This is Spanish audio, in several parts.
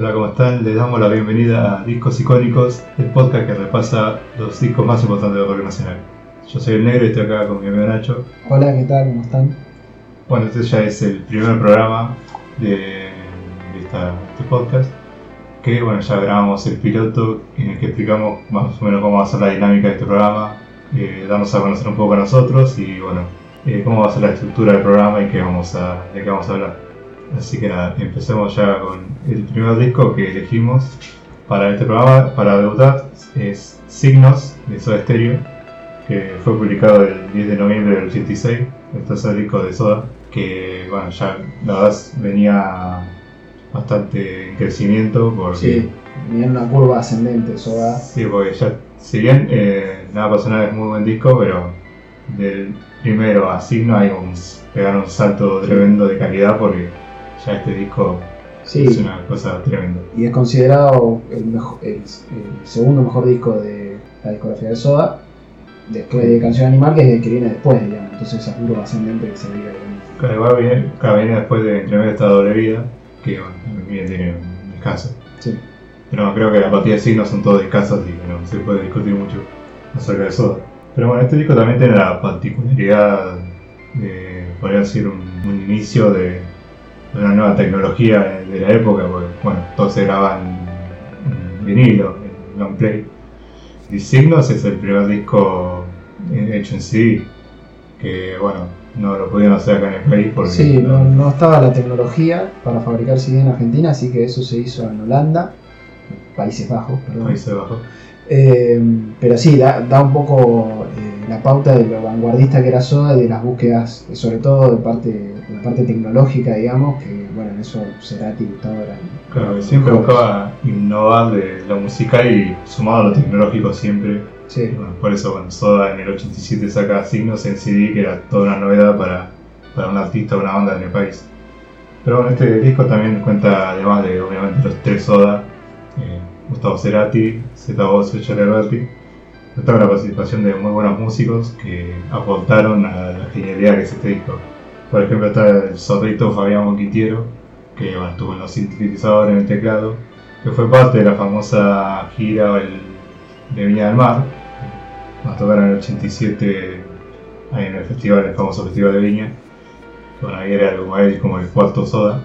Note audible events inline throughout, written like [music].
Hola, ¿cómo están? Les damos la bienvenida a Discos Icónicos, el podcast que repasa los discos más importantes del rock nacional. Yo soy el negro y estoy acá con mi amigo Nacho. Hola, ¿qué tal? ¿Cómo están? Bueno, este ya es el primer programa de, de esta- este podcast. Que bueno, ya grabamos el piloto en el que explicamos más o menos cómo va a ser la dinámica de este programa, eh, darnos a conocer un poco a nosotros y bueno, eh, cómo va a ser la estructura del programa y qué vamos a, de qué vamos a hablar. Así que nada, empecemos ya con el primer disco que elegimos para este programa, para debutar, es Signos de Soda Stereo, que fue publicado el 10 de noviembre del 86, el tercer disco de Soda, que bueno, ya la verdad venía bastante en crecimiento porque, Sí, viene una curva ascendente, Soda. sí, porque ya, si bien eh, Nada Personal es muy buen disco, pero del primero a Signo hay un, pegaron un salto tremendo de calidad porque ya este disco Sí, es una cosa tremenda. y es considerado el, mejo- el- el segundo mejor disco de la discografía de Soda, después de Canción Animal, que es el que viene después, digamos. Entonces esa curva ascendente que se veía. digamos. Cada igual viene, viene después de Entre medio esta doble vida, que bueno, también tiene un descanso. Sí. Pero creo que la partida de signos son todos descansos y no se puede discutir mucho acerca de Soda. Pero bueno, este disco también tiene la particularidad de, podría decir, un, un inicio de una nueva tecnología de la época, porque bueno, todo se graba en, en vinilo, en long play. Y Signos es el primer disco eh, hecho en CD, que bueno, no lo pudieron hacer acá en el país porque Sí, no, no estaba la tecnología para fabricar CD en Argentina, así que eso se hizo en Holanda, Países Bajos, perdón. ahí se bajó. Eh, pero sí, da, da un poco eh, la pauta de lo vanguardista que era Soda y de las búsquedas, sobre todo de parte, la parte tecnológica, digamos, que bueno, en eso Cerati y Gustavo eran. Claro, que siempre buscaba innovar de lo musical y sumado a lo tecnológico siempre. Sí, bueno, por eso cuando Soda en el 87 saca Signos en CD, que era toda una novedad para, para un artista o una banda en el país. Pero bueno, este disco también cuenta, además de obviamente los tres Soda, eh, Gustavo Cerati, Zeta Bosio y Charlie Alberti, con la participación de muy buenos músicos que aportaron a la genialidad que es este disco. Por ejemplo está el zorrito Fabián Monquitiero, que estuvo en los sintetizadores, en el teclado, que fue parte de la famosa gira el- de Viña del Mar. Nos tocaron en el 87 ahí en el festival, el famoso festival de Viña. Bueno, ahí era como él, como el cuarto soda.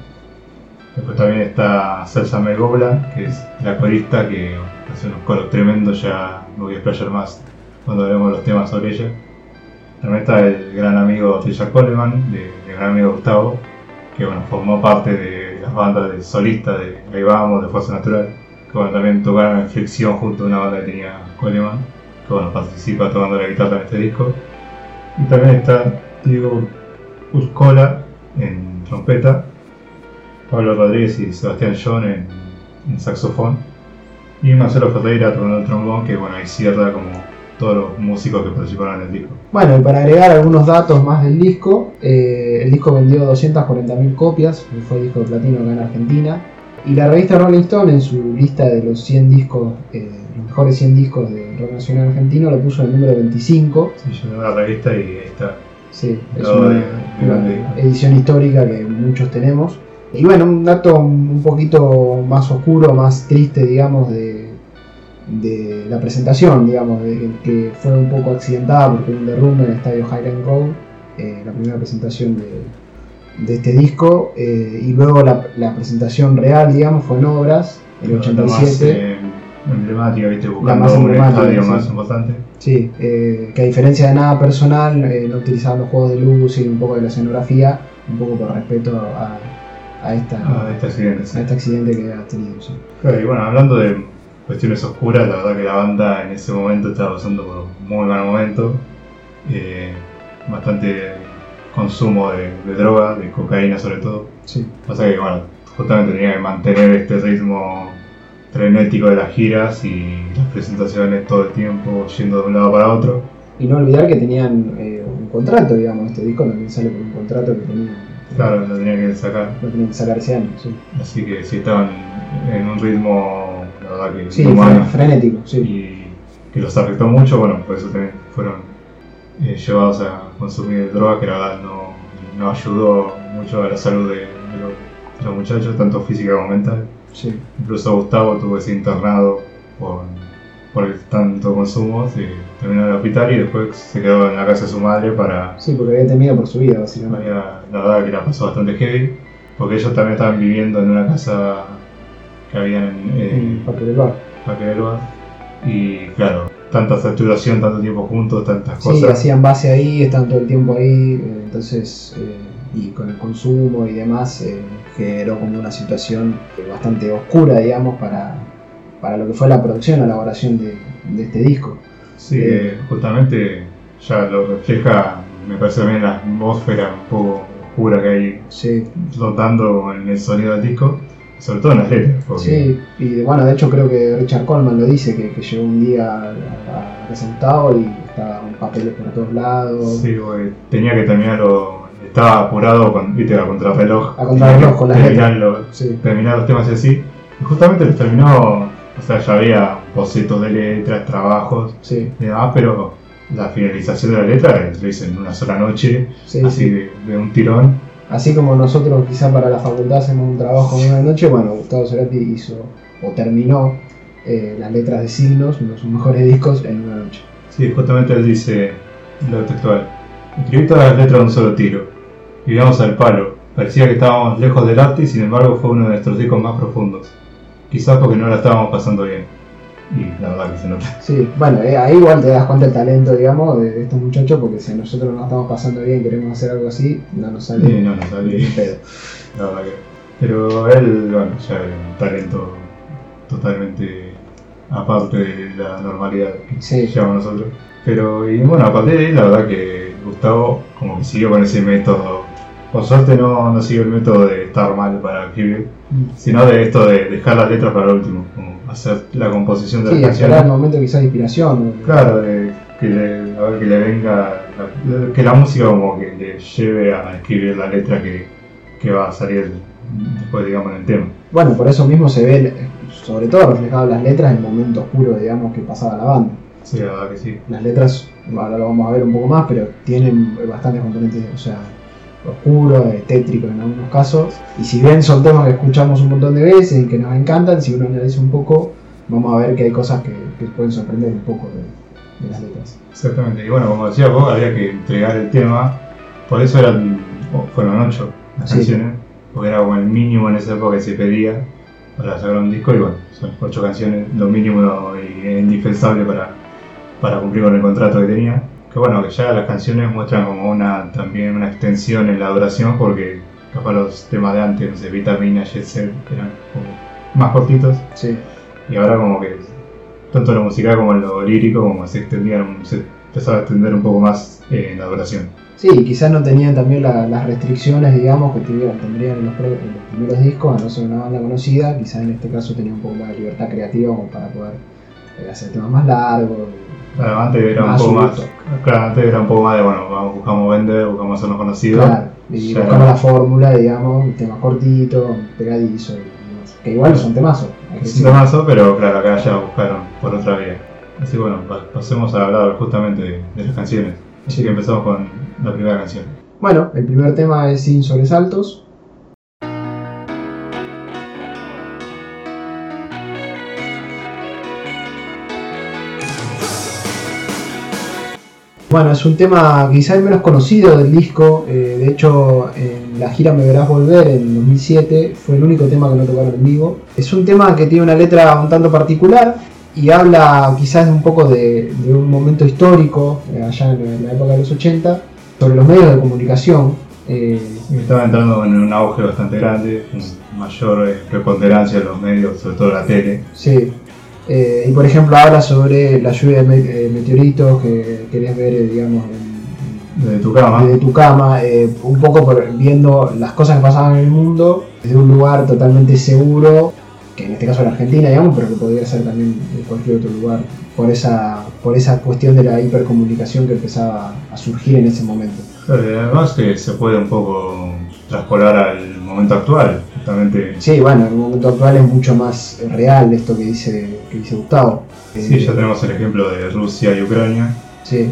Después también está Celsa Megobla, que es la corista que hace unos coros tremendos, ya no voy a explayar más cuando veremos los temas sobre ella. También está el gran amigo Trisha Coleman, de, del gran amigo Gustavo, que bueno, formó parte de las bandas de solista de Ahí Vamos, de Fuerza Natural, que bueno, también tocaron en Flexión junto a una banda que tenía Coleman, que bueno, participa tocando la guitarra en este disco. Y también está Diego Uscola en trompeta, Pablo Rodríguez y Sebastián John en, en saxofón, y Marcelo Ferreira tocando el trombón, que bueno, ahí cierra como todos los músicos que participaron en el disco. Bueno, y para agregar algunos datos más del disco, eh, el disco vendió 240.000 copias, fue disco de platino acá en Argentina, y la revista Rolling Stone en su lista de los 100 discos, eh, los mejores 100 discos de rock nacional argentino, lo puso en el número 25. Sí, yo la revista y ahí está. Sí, es una, de- una edición histórica que muchos tenemos. Y bueno, un dato un poquito más oscuro, más triste, digamos, de, de la presentación, digamos, de, que fue un poco accidentada porque hubo un derrumbe en el estadio Highland Road, eh, la primera presentación de, de este disco, eh, y luego la, la presentación real, digamos, fue en Obras, el La más, 87. eh, emblemática, viste, más buscando un emblemática, estadio sí. más importante. Sí, eh, que a diferencia de nada personal, no utilizaban los juegos de luz y un poco de la escenografía, un poco por respeto a, a, esta, Ah, este accidente, sí. a este accidente que ha tenido. sí. Claro, y bueno, hablando de cuestiones oscuras, la verdad que la banda en ese momento estaba pasando por un muy mal momento. Eh, bastante consumo de, de droga, de cocaína sobre todo. Sí. Pasa que, bueno, justamente tenía que mantener este ritmo frenético de las giras y las presentaciones todo el tiempo yendo de un lado para otro. Y no olvidar que tenían eh, un contrato, digamos, este disco también sale por un contrato que tenían. Claro, lo tenía que sacar. Lo tenían que sacar ese año, sí. Así que sí estaban en un ritmo, Sí, inhumano. fre- frenético, sí. y que los afectó mucho, bueno, por eso también fueron eh, llevados a consumir droga, que la verdad no, no ayudó mucho a la salud de, de los, de los muchachos, tanto física como mental. Sí. Incluso Gustavo tuvo que ser internado por, por el tanto consumo, se terminó en el hospital y después se quedó en la casa de su madre para... Sí, porque había temido por su vida, básicamente. La verdad que la pasó bastante heavy, porque ellos también estaban viviendo en una casa que había en eh, Parque del Bar. Parque del Bar. Y claro, tanta saturación, tanto tiempo juntos, tantas Sí, cosas. hacían base ahí, están todo el tiempo ahí, eh, entonces, eh, y con el consumo y demás, eh, generó como una situación bastante oscura, digamos, para, para lo que fue la producción, la elaboración de, de este disco. Sí, eh, justamente ya lo refleja, me parece también la atmósfera un poco oscura que hay Sí, flotando en el sonido del disco, sobre todo en las letras. Porque, sí, y bueno, de hecho creo que Richard Coleman lo dice, que, que llegó un día a, presentado y estaban papeles por todos lados. Sí, porque tenía que terminarlo, estaba apurado con, viste, a contrarreloj. A contrarreloj, con las terminarlo- Sí, terminar los temas y así. Y justamente los terminó, o sea, ya había bocetos de letras, trabajos sí, y demás, pero la finalización de la letra lo hice en una sola noche, sí, así sí. de, de un tirón. Así como nosotros quizá para la facultad hacemos un trabajo en una noche, bueno, Gustavo Cerati hizo o terminó eh, las letras de signos, uno de sus mejores discos, en una noche. Sí, justamente él dice lo textual. Escribí todas las letras de un solo tiro. Vivíamos al palo. Parecía que estábamos lejos del arte y sin embargo fue uno de nuestros discos más profundos. Quizás porque no la estábamos pasando bien. Y la verdad que se nota. Sí, bueno, eh, ahí igual te das cuenta el talento, digamos, de, de estos muchachos, porque si nosotros no estamos pasando bien, queremos hacer algo así, no nos sale Sí, no, no ni sabía. pedo. La verdad que. Pero él, bueno, ya era un talento totalmente aparte de la normalidad que Sí. llevamos nosotros. Pero, y bueno, aparte de ahí, la verdad que Gustavo como que siguió con ese método. Por suerte no, no siguió el método de estar mal para escribir, sino de esto de dejar las letras para el último, hacer la composición de Sí, las esperar el canciones. momento quizás de inspiración. Claro, de que le, a ver, que le venga, la- que la música como que le lleve a escribir la letra que, que va a salir después, digamos, en el tema. Bueno, por eso mismo se ve, sobre todo reflejado en las letras, el momento oscuro, digamos, que pasaba la banda. Sí, la verdad que sí. Las letras, ahora lo vamos a ver un poco más, pero tienen bastantes componentes, o sea, oscuros, eh, tétricos en algunos casos. Y si bien son temas que escuchamos un montón de veces y que nos encantan, si uno analiza un poco, vamos a ver que hay cosas que, que pueden sorprender un poco de, de las letras. Exactamente. Y bueno, como decía vos, había que entregar el tema. Por eso eran, fueron ocho las Sí. canciones, porque era como el mínimo en esa época que se pedía para sacar un disco. Y bueno, son ocho canciones, lo mínimo y indispensable para, para cumplir con el contrato que tenía. Que bueno, que ya las canciones muestran como una también una extensión en la duración, porque capaz los temas de antes, no sé, Vitamina, Jet Set, eran como más cortitos. Sí, Y ahora como que tanto lo musical como lo lírico como se extendieron, se empezaba a extender un poco más eh, en la duración. sí quizás no tenían también la- las restricciones, digamos, que tuvieron- tendrían en los, pre- en los primeros discos, a no ser una banda conocida, quizás en este caso tenía un poco más de libertad creativa como para poder hacer temas más largos. Claro, antes era un poco más, claro, antes era un poco más de bueno, vamos, buscamos vender, buscamos hacernos conocidos. Claro, y Ya buscamos era- la fórmula, digamos, temas cortitos, pegadizo y demás. Que igual son temazos. Es un temazo, pero claro, acá ya buscaron por otra vía. Así que bueno, pa- pasemos a hablar justamente de, de las canciones. Así Sí. que empezamos con la primera canción. Bueno, el primer tema es Sin Sobresaltos. Bueno, es un tema quizá el menos conocido del disco. eh, de hecho, en la gira Me Verás Volver en 2007 fue el único tema que no tocaron en vivo. Es un tema que tiene una letra un tanto particular y habla quizás un poco de, de un momento histórico, eh, allá en la época de los 80, sobre los medios de comunicación. eh, Estaba entrando en un auge bastante grande, con mayor eh, preponderancia en los medios, sobre todo la tele. Sí. Eh, y por ejemplo habla sobre la lluvia de eh, meteoritos que querés ver, eh, digamos, en- Desde tu cama. desde tu cama, eh, un poco por- viendo las cosas que pasaban en el mundo desde un lugar totalmente seguro, que en este caso era Argentina, digamos, pero que podría ser también en cualquier otro lugar, por esa, por esa cuestión de la hipercomunicación que empezaba a surgir en ese momento. Además que se puede un poco traspolar al momento actual, justamente. Sí, bueno, en el momento actual es mucho más real esto que dice, que dice Gustavo. Sí, Eh, ya tenemos el ejemplo de Rusia y Ucrania, sí,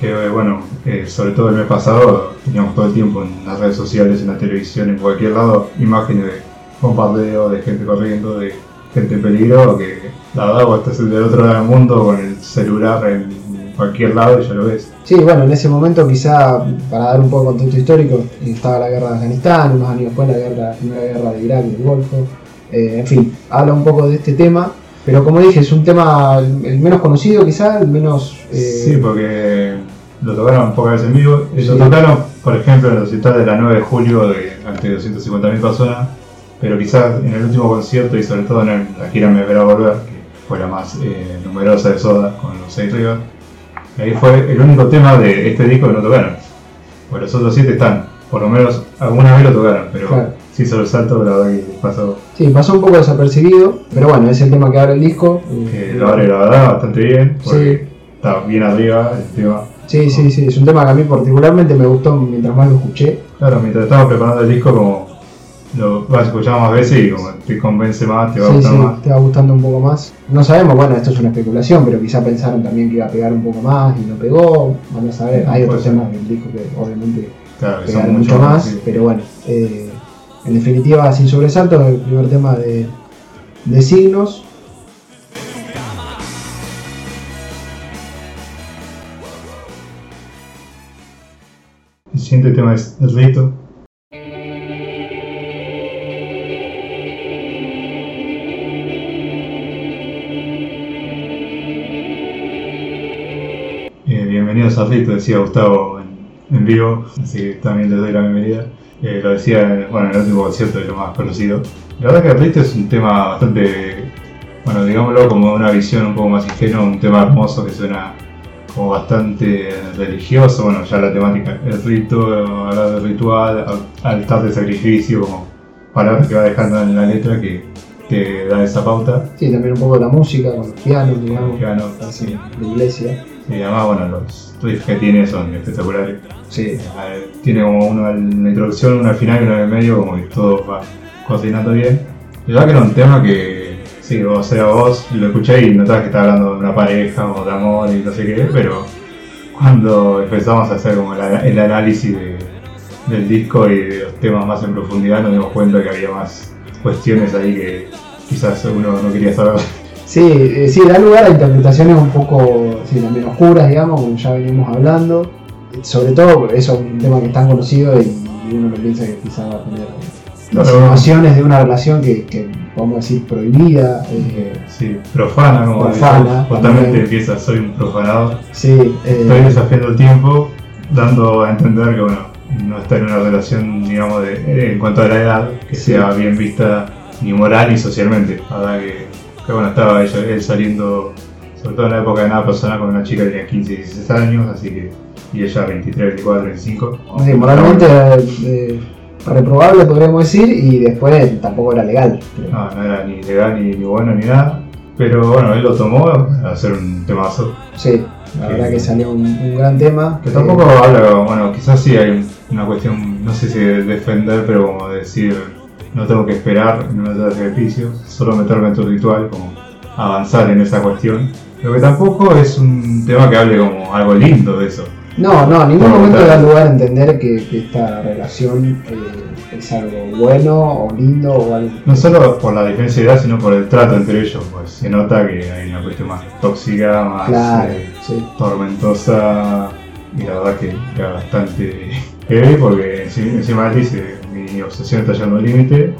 que bueno, eh, sobre todo el mes pasado teníamos todo el tiempo en las redes sociales, en la televisión, en cualquier lado, imágenes de, bombardeo, de gente corriendo, de gente en peligro, que la verdad vos estás del otro lado del mundo con el celular en cualquier lado y ya lo ves. Sí, bueno, en ese momento quizá, para dar un poco de contexto histórico, estaba la guerra de Afganistán, unos años después la, guerra, la primera guerra de Irak y del Golfo, eh, en fin, habla un poco de este tema, pero como dije, es un tema el menos conocido quizá, el menos... Eh, sí, porque lo tocaron pocas veces en vivo, lo tocaron, por ejemplo, en los recital de la 9 de julio de ante 250.000 personas, pero quizás en el último concierto y sobre todo en la gira Me Verá Volver, que fue la más eh, numerosa de Soda, con los 6 Rivas, Ahí fue el único tema de este disco que no tocaron. Pues los otros siete están, por lo menos alguna vez lo tocaron, pero sí sobre el salto la verdad que pasó. Sí, pasó un poco desapercibido, pero bueno, es el tema que abre el disco. Que lo abre la verdad bastante bien, porque está bien arriba el tema. Sí, sí, sí, es un tema que a mí particularmente me gustó mientras más lo escuché. Claro, mientras estábamos preparando el disco como lo vas a escuchar más veces y como te convence más, te va a gustar más. Te va gustando un poco más. No sabemos, bueno, esto es una especulación, pero quizá pensaron también que iba a pegar un poco más y no pegó. Vamos a ver, hay otros temas del disco que obviamente pegaron mucho más, pero bueno, eh, en definitiva, sin sobresalto, el primer tema de, de signos. El siguiente tema es El Rito. Bienvenidos a Rito, decía Gustavo en, vivo, así que también les doy la bienvenida. Eh, lo decía bueno, en el último concierto de lo más conocido. La verdad que Rito es un tema bastante, bueno, digámoslo como una visión un poco más ingenua, un tema hermoso que suena como bastante religioso, bueno, ya la temática, el rito, hablar del ritual, altar de sacrificio, como palabras que va dejando en la letra que, que da esa pauta. Sí, también un poco de la música, con los pianos, digamos, piano, de iglesia. Y además, bueno, los riffs que tiene son espectaculares. Sí. Tiene como uno en la introducción, uno al final y uno en el medio, como que todo va cocinando bien. La verdad que era un tema que, sí, o sea, vos lo escuché y notabas que estaba hablando de una pareja o de amor y no sé qué, pero cuando empezamos a hacer como el análisis del disco y de los temas más en profundidad, nos dimos cuenta que había más cuestiones ahí que quizás uno no quería saber. Sí, eh, sí, da lugar a interpretaciones un poco sí, también oscuras, digamos, como ya venimos hablando. Sobre todo, eso es un tema que es tan conocido y uno no piensa que quizá va a tener situaciones de una relación que, que podemos decir prohibida. Eh, sí, profana, como profana, totalmente empieza, soy un profanador. Sí, eh, Estoy desafiando el tiempo, dando a entender que bueno, no está en una relación, digamos, de, en cuanto a la edad, que sea bien vista ni moral ni socialmente. Verdad que que bueno, estaba él saliendo, sobre todo en la época de nada personal, con una chica que tenía 15 y 16 años, así que, y ella 23, 24, 25. Sí, moralmente eh, reprobable podríamos decir, y después tampoco era legal. No, no era ni legal ni, bueno ni nada, pero bueno, él lo tomó a hacer un temazo. Sí, la verdad que salió un, gran tema. Que tampoco habla, bueno, quizás sí hay una cuestión, no sé si de defender, pero como decir no tengo que esperar, no me de sacrificio, solo meterme en tu ritual, como avanzar en esa cuestión. Lo que tampoco es un tema que hable como algo lindo de eso. No, no, en ningún momento da lugar a entender que, esta relación eh, es algo bueno o lindo o algo. No solo por la diferencia de edad, sino por el trato entre ellos, pues se nota que hay una cuestión más tóxica, más eh, tormentosa y la verdad que era bastante [laughs] heavy porque encima él dice mi obsesión está llegando al límite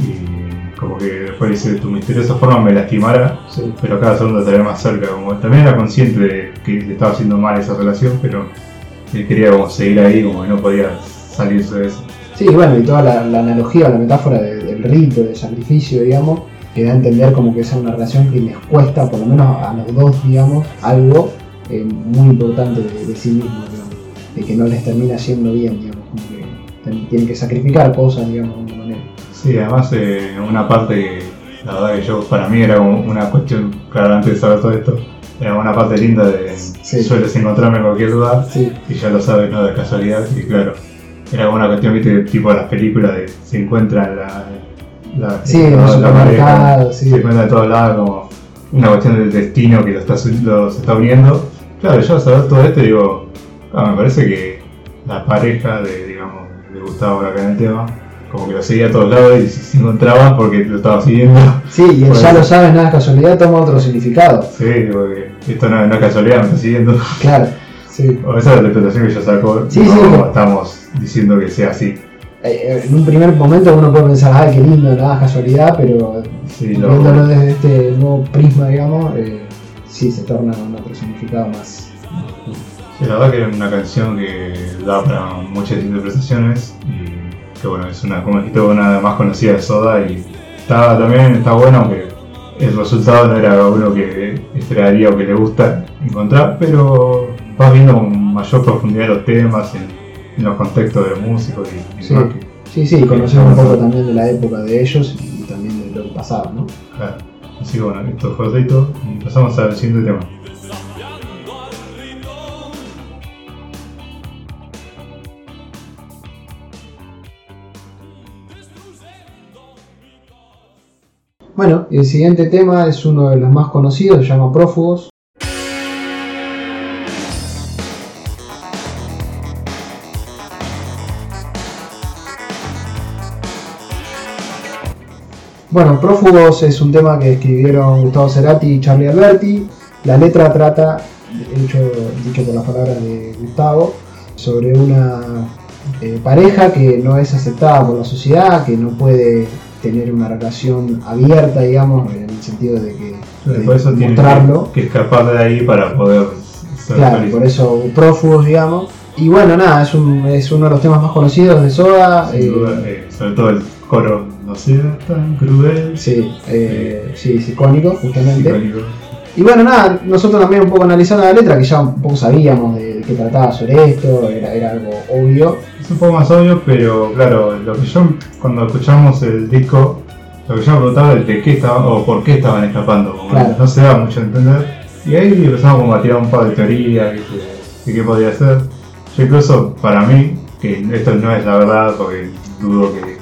y como que después dice tu misteriosa forma me lastimara, pero cada segundo estaría más cerca. Como también era consciente de que le estaba haciendo mal esa relación, pero él quería como seguir ahí, como que no podía salirse de eso. Sí, bueno, y toda la, analogía o la metáfora del rito, del sacrificio, digamos, que da a entender como que es una relación que les cuesta, por lo menos a los dos, digamos, algo eh, muy importante de, sí mismos, de que no les termina siendo bien, digamos, que tienen que sacrificar cosas, digamos, de alguna manera. Sí, además eh, una parte que la verdad que yo para mí era una cuestión, claro, antes de saber todo esto, era una parte linda de sueles encontrarme en cualquier lugar y ya lo sabes, ¿no? De casualidad, y claro, era una cuestión, viste, tipo las películas de se encuentran la, la, sí, la, pareja, se encuentra de todos lados como una cuestión del destino que lo está, los está uniendo. Claro, yo al saber todo esto digo, ah, me parece que la pareja de Gustavo acá en el tema, como que lo seguía a todos lados y se encontraban porque lo estaba siguiendo. Sí, y Pues- ya lo sabes, nada es casualidad, toma otro significado. Sí, porque esto no, no es casualidad, me está siguiendo. Claro, sí. O esa es la interpretación que yo saco. Sí, no sí, como estamos diciendo que sea así. Eh, En un primer momento uno puede pensar, ah, qué lindo, nada casualidad, pero Sí, viéndolo desde este nuevo prisma, digamos, eh, sí se torna con otro significado más. Sí, la verdad que era una canción que da para muchas interpretaciones y que bueno, es una, como dijiste, una de más conocidas de Soda y está, también está bueno, aunque el resultado no era uno que esperaría o que le gusta encontrar, pero vas viendo con mayor profundidad los temas, en, en los contextos de músicos y, y Sí. que- Sí, sí, conocemos un poco también de la época de ellos y también de lo pasado, ¿no? claro. Así que bueno, esto fue Otito y pasamos al siguiente tema. Bueno, el siguiente tema es uno de los más conocidos, se llama Prófugos. Bueno, Prófugos es un tema que escribieron Gustavo Cerati y Charlie Alberti. La letra trata, hecho, dicho por las palabras de Gustavo, sobre una eh, pareja que no es aceptada por la sociedad, que no puede tener una relación abierta, digamos, en el sentido de que de Por eso tiene mostrarlo. que, que escapar de ahí para poder ser Claro, feliz. por eso prófugos, digamos. Y bueno, nada, es, un- es uno de los temas más conocidos de Soda. Sin eh, duda, eh, sobre todo el coro, no sea tan cruel. sí, eh, sí, es icónico, justamente. icónico. Y bueno, nada, nosotros también un poco analizando la letra, que ya un poco sabíamos de, de qué trataba sobre esto, era, era algo obvio. Es un poco más obvio, pero claro, lo que yo, cuando escuchamos el disco, lo que yo me preguntaba es de qué estaban, o por qué estaban escapando, como Claro. no se da mucho a entender. Y ahí empezamos como a tirar un par de teorías, de qué podría ser. Yo incluso, para mí, que esto no es la verdad, porque dudo que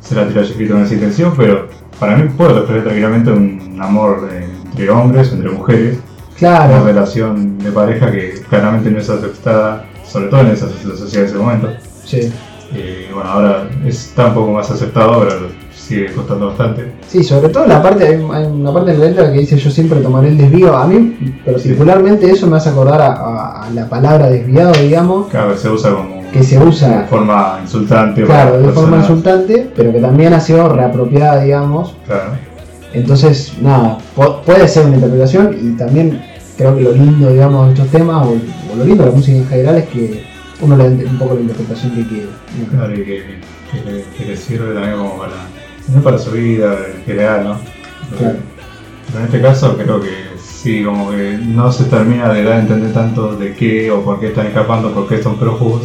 se la haya escrito con esa intención, pero para mí puede reflejar tranquilamente un amor entre hombres, entre mujeres, una relación de pareja que claramente no es aceptada, sobre todo en esa sociedad de ese momento. Sí. Y bueno, ahora está un poco más aceptado, pero sigue costando bastante. Sí, sobre todo la parte, hay una parte de la letra que dice yo siempre tomaré el desvío. A mí particularmente eso me hace acordar a, la palabra desviado, digamos, vez se usa como que se usa de forma insultante. Claro, de forma insultante, pero que también ha sido reapropiada, digamos. Claro. Entonces, nada, puede ser una interpretación y también creo que lo lindo, digamos, de estos temas, o, o lo lindo de la música en general, es que uno le da un poco la interpretación que quiere. Claro, y que, que le, que le sirve también como para, no para su vida en general, ¿no? Claro. Pero en este caso creo que sí, como que no se termina de dar a entender tanto de qué o por qué están escapando, por qué son prófugos.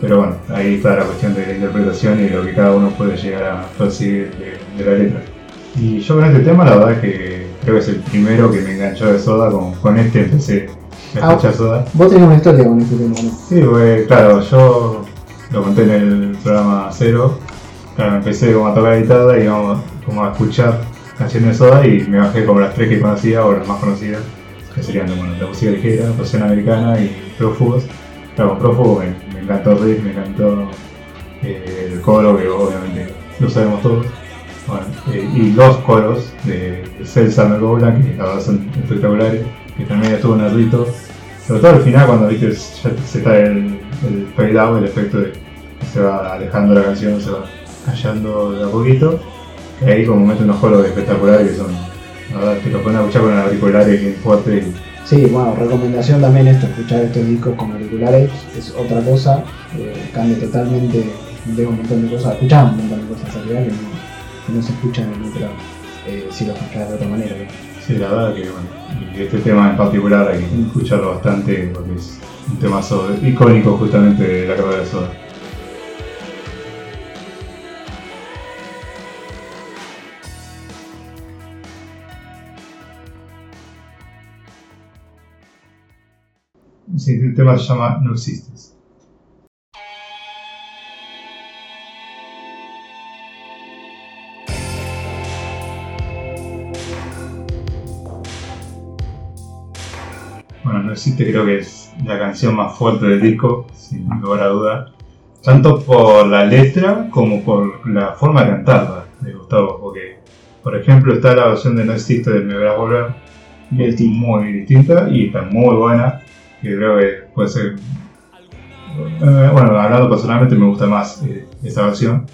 Pero bueno, ahí está la cuestión de la interpretación y lo que cada uno puede llegar a percibir de, de la letra. Y yo con este tema la verdad es que creo que es el primero que me enganchó de Soda, con, con este empecé Ah. Vos tenés una historia con este tema, ¿no? Sí, pues claro, yo lo conté en el programa Cero, claro, empecé como a tocar guitarra y como a escuchar canciones de Soda y me bajé como las tres que conocía o las más conocidas, que serían bueno, la música ligera, versión americana y prófugos. Claro, prófugos me, me encantó el riff, me encantó eh, el coro, que obviamente lo sabemos todos. Bueno, eh, y los coros de, de Celsa Mergola, que la verdad son espectaculares, que también estuvo en rito. Sobre todo al final, cuando viste, ya se está el, el fade out, el efecto de que se va alejando la canción, se va callando de a poquito. Y ahí como mete unos coros espectaculares que son, la verdad, que ponen a escuchar con auriculares bien fuertes y Sí, bueno, recomendación también esto, escuchar estos discos con auriculares es otra cosa, eh, cambia totalmente, de un montón de cosas, escuchamos un montón de cosas que no, que no se escuchan en otra, eh, si lo escuchas de otra manera. ¿no? Sí, la verdad que bueno, y este tema en particular hay que escucharlo bastante porque es un tema icónico justamente de la carrera de Soda. El siguiente tema se llama No Existes. Bueno, No Existe creo que es la canción más fuerte del disco, sin lugar a duda. tanto por la letra como por la forma de cantarla de Gustavo. Porque, por ejemplo, está la versión de No Existe del Me Verás Volver, que es muy distinta y está muy buena. Que creo que puede ser. eh, bueno, hablando personalmente, me gusta más eh, esa versión.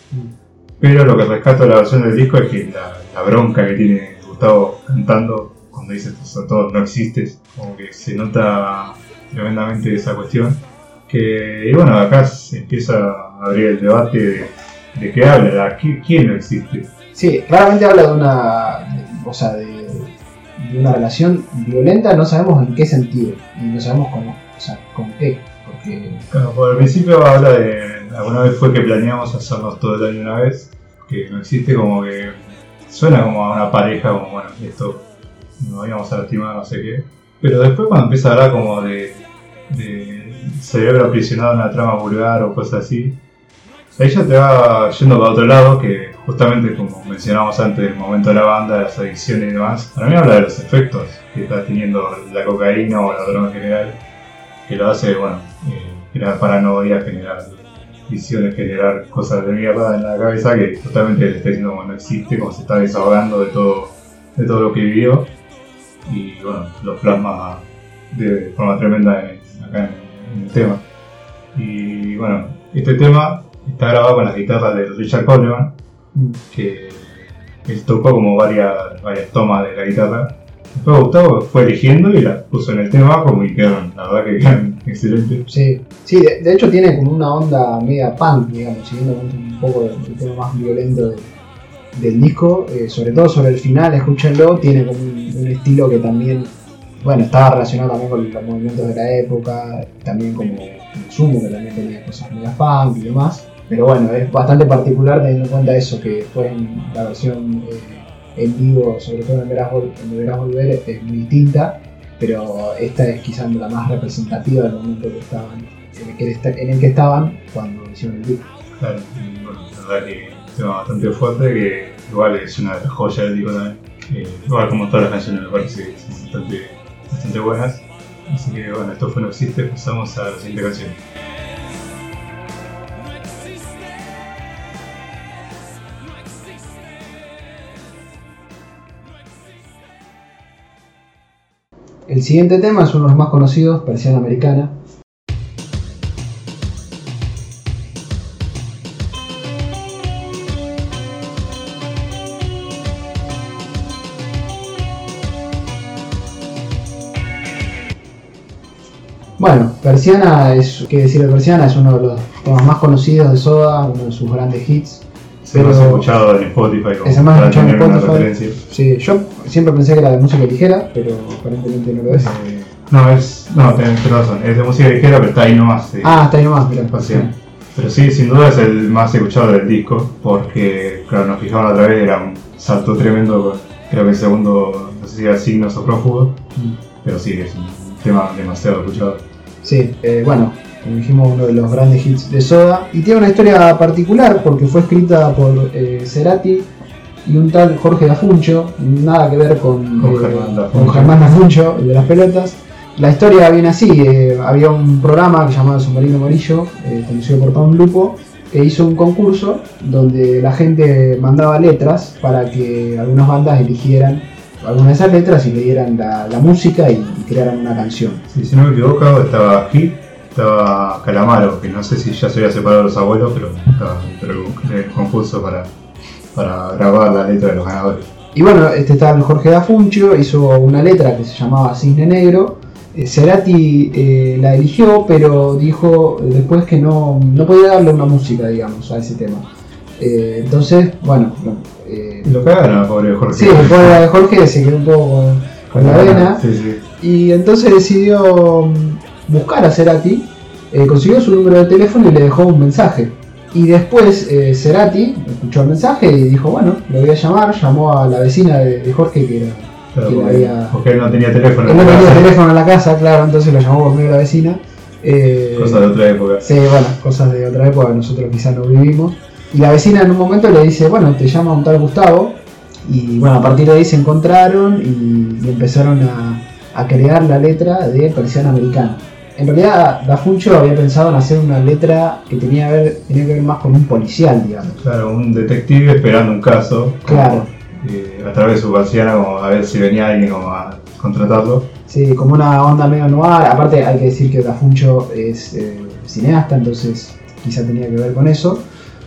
Pero lo que rescato de la versión del disco es que la bronca que tiene Gustavo cantando cuando dice sobre todo no existes, como que se nota tremendamente esa cuestión. Que, y bueno, acá se empieza a abrir el debate de, de qué habla, ¿Qui- quién no existe. Sí, claramente habla de una, de- o sea, de, de una relación violenta, no sabemos en qué sentido, y no sabemos con, o sea, con qué, porque Claro, por el principio habla de alguna vez fue que planeamos hacernos todo el año una vez, que no existe como que suena como a una pareja, como bueno, esto nos íbamos a lastimar, no sé qué. Pero después cuando empieza a hablar como de, de cerebro aprisionado en una trama vulgar o cosas así, ahí ya te va yendo para otro lado, que justamente como mencionábamos antes, el momento de la banda, las adicciones y demás, para mí habla de los efectos que está teniendo la cocaína o la droga en general, que lo hace, bueno, eh, generar paranoia, generar visiones, generar cosas de mierda en la cabeza que totalmente le está diciendo como no existe, como se está desahogando de todo, de todo lo que vivió y bueno, lo plasma de forma tremenda en- acá en, el tema. Y bueno, este tema está grabado con las guitarras de Richard Coleman, que él tocó como varias, varias tomas de la guitarra. Después Gustavo fue eligiendo y las puso en el tema como y quedaron, la verdad que quedan [laughs] excelentes. sí, sí, de, hecho tiene como una onda media punk, digamos, siguiendo un poco el tema más violento de- del disco, eh, sobre todo sobre el final, escúchenlo, tiene como un, un estilo que también, bueno, estaba relacionado también con los movimientos de la época, también como Sumo, que también tenía cosas media punk y demás, pero bueno, es bastante particular teniendo en cuenta eso, que fue en la versión eh, en vivo, sobre todo en Verás, en Verás Volver, es muy distinta, pero esta es quizás la más representativa del momento que estaban, en el que, en el que estaban cuando hicieron el disco. Claro, bueno, la verdad que tema bastante fuerte que igual es una de las joyas del disco también. Eh, igual como todas las canciones me parece que son bastante, bastante buenas. Así que bueno, esto fue No Existe, pasamos a la siguiente canción. El siguiente tema es uno de los más conocidos, Persiana Americana. Persiana es, qué decir de Persiana, es uno de los temas más conocidos de Soda, uno de sus grandes hits. Se lo has Pero- escuchado en Spotify Es el más escuchado en Spotify. Sí, yo siempre pensé que era de música ligera, pero aparentemente no lo es. Eh, no, es. No, tenés razón, es de música ligera, pero está ahí nomás. eh, Ah, está ahí nomás, mira. Pasión. Pero sí, sin duda es el más escuchado del disco, porque, claro, nos fijamos otra vez, era un salto tremendo, creo que el segundo, no sé si era Signos o Prófugo, pero sí, es un tema demasiado escuchado. Sí, eh, bueno, como dijimos, uno de los grandes hits de Soda. Y tiene una historia particular porque fue escrita por eh, Cerati y un tal Jorge Dafuncho, nada que ver con, Con eh, Germán con Germán Dafuncho, el de las pelotas. La historia viene así, eh, había un programa que se llamaba Submarino Amarillo, eh, conducido por Tom Lupo, que hizo un concurso donde la gente mandaba letras para que algunas bandas eligieran algunas de esas letras y le dieran la, la música y crearan una canción. Sí, si no me equivoco, estaba Hit, estaba Calamaro, que no sé si ya se había separado de los abuelos, pero estaba del del concurso para, para grabar la letra de los ganadores. Y bueno, este tal Jorge Dafuncho hizo una letra que se llamaba Cisne Negro. Eh, Cerati eh, la eligió, pero dijo eh, después que no, no podía darle una música, digamos, a ese tema. Eh, entonces, bueno, no, eh, lo cagaron pobre Jorge. sí, la de Jorge se quedó un poco con, la vena. Sí, sí. Y entonces decidió mm, buscar a Cerati, eh, consiguió su número de teléfono y le dejó un mensaje. Y después eh, Cerati escuchó el mensaje y dijo, bueno, lo voy a llamar, llamó a la vecina de, de Jorge que era... Claro, que porque, había- porque él no tenía teléfono. Él no tenía casa. teléfono en la casa, claro, entonces lo llamó de la vecina. Eh, Cosa de otra época. Sí, bueno, cosas de otra época que nosotros quizás no vivimos. Y la vecina en un momento le dice, bueno, te llama un tal Gustavo. Y bueno, a partir de ahí se encontraron y, y empezaron a, a crear la letra de Persiana Americana. en realidad Da Funcho había pensado en hacer una letra que tenía, ver, tenía que ver más con un policial, digamos. Claro, un detective esperando un caso. como, Claro. eh, a través de su persiana, como a ver si venía alguien como a contratarlo. Sí, como una onda medio noir. Aparte hay que decir que Da Funcho es eh, cineasta, entonces quizá tenía que ver con eso.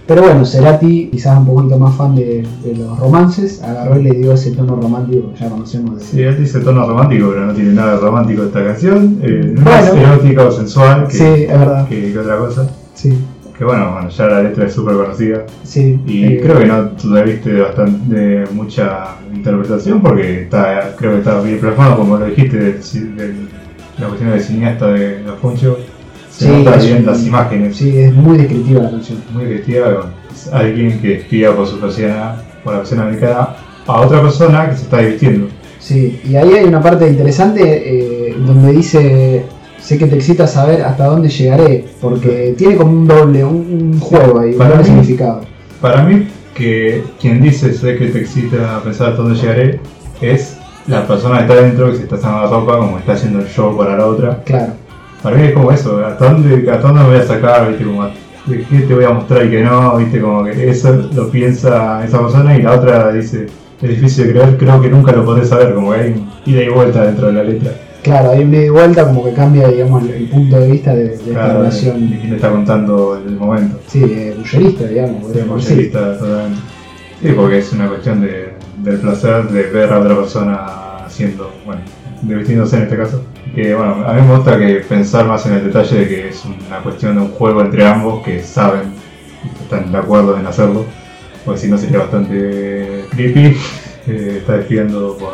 Pero bueno, Cerati, quizás un poquito más fan de, de los romances, agarró y le dio ese tono romántico que ya conocemos de, él dice tono romántico, pero no tiene nada de romántico esta canción. Eh, no Bueno. es erótica o sensual que, Sí, es verdad. que- que otra cosa. Sí, Que bueno, bueno, ya la letra es súper conocida. sí. Y eh, creo que no tú le viste bastante mucha interpretación porque está, creo que está bien plasmado, como lo dijiste, del, ci- del- la cuestión del cineasta de los Funcho. Se Sí, nota es bien un- las imágenes. Sí, es muy descriptiva la canción. Muy bueno, es alguien que espía por su persiana, por la persiana americana, a otra persona que se está divirtiendo. Sí, y ahí hay una parte interesante eh, donde dice, sé que te excita saber hasta dónde llegaré, porque tiene como un doble, un, un juego ahí, un Para doble mí- significado. Para mí, que quien dice sé que te excita pensar hasta dónde llegaré, es la persona que está dentro, que se está sacando la ropa, como está haciendo el show para la otra. Claro, Para mí es como eso, ¿hasta dónde, hasta dónde me voy a sacar? ¿Viste? Como, ¿de qué te voy a mostrar y qué no? ¿Viste? Como que eso lo piensa esa persona y la otra dice, es difícil de creer, creo que nunca lo podré saber, como que hay ida y vuelta dentro de la letra. claro, hay un ida y vuelta como que cambia, digamos, el, el punto de vista de, de esta Claro, de, relación. de quién está contando el momento. Sí, eh, bullerista, digamos, Sí, podríamos decir. bollerista, totalmente. Sí, porque es una cuestión de, del placer de ver a otra persona haciendo, bueno, divirtiéndose en este caso. Que bueno, a mí me gusta que pensar más en el detalle de que es una cuestión de un juego entre ambos que saben están de acuerdo en hacerlo, porque si no sería bastante creepy. eh, está despidiendo por,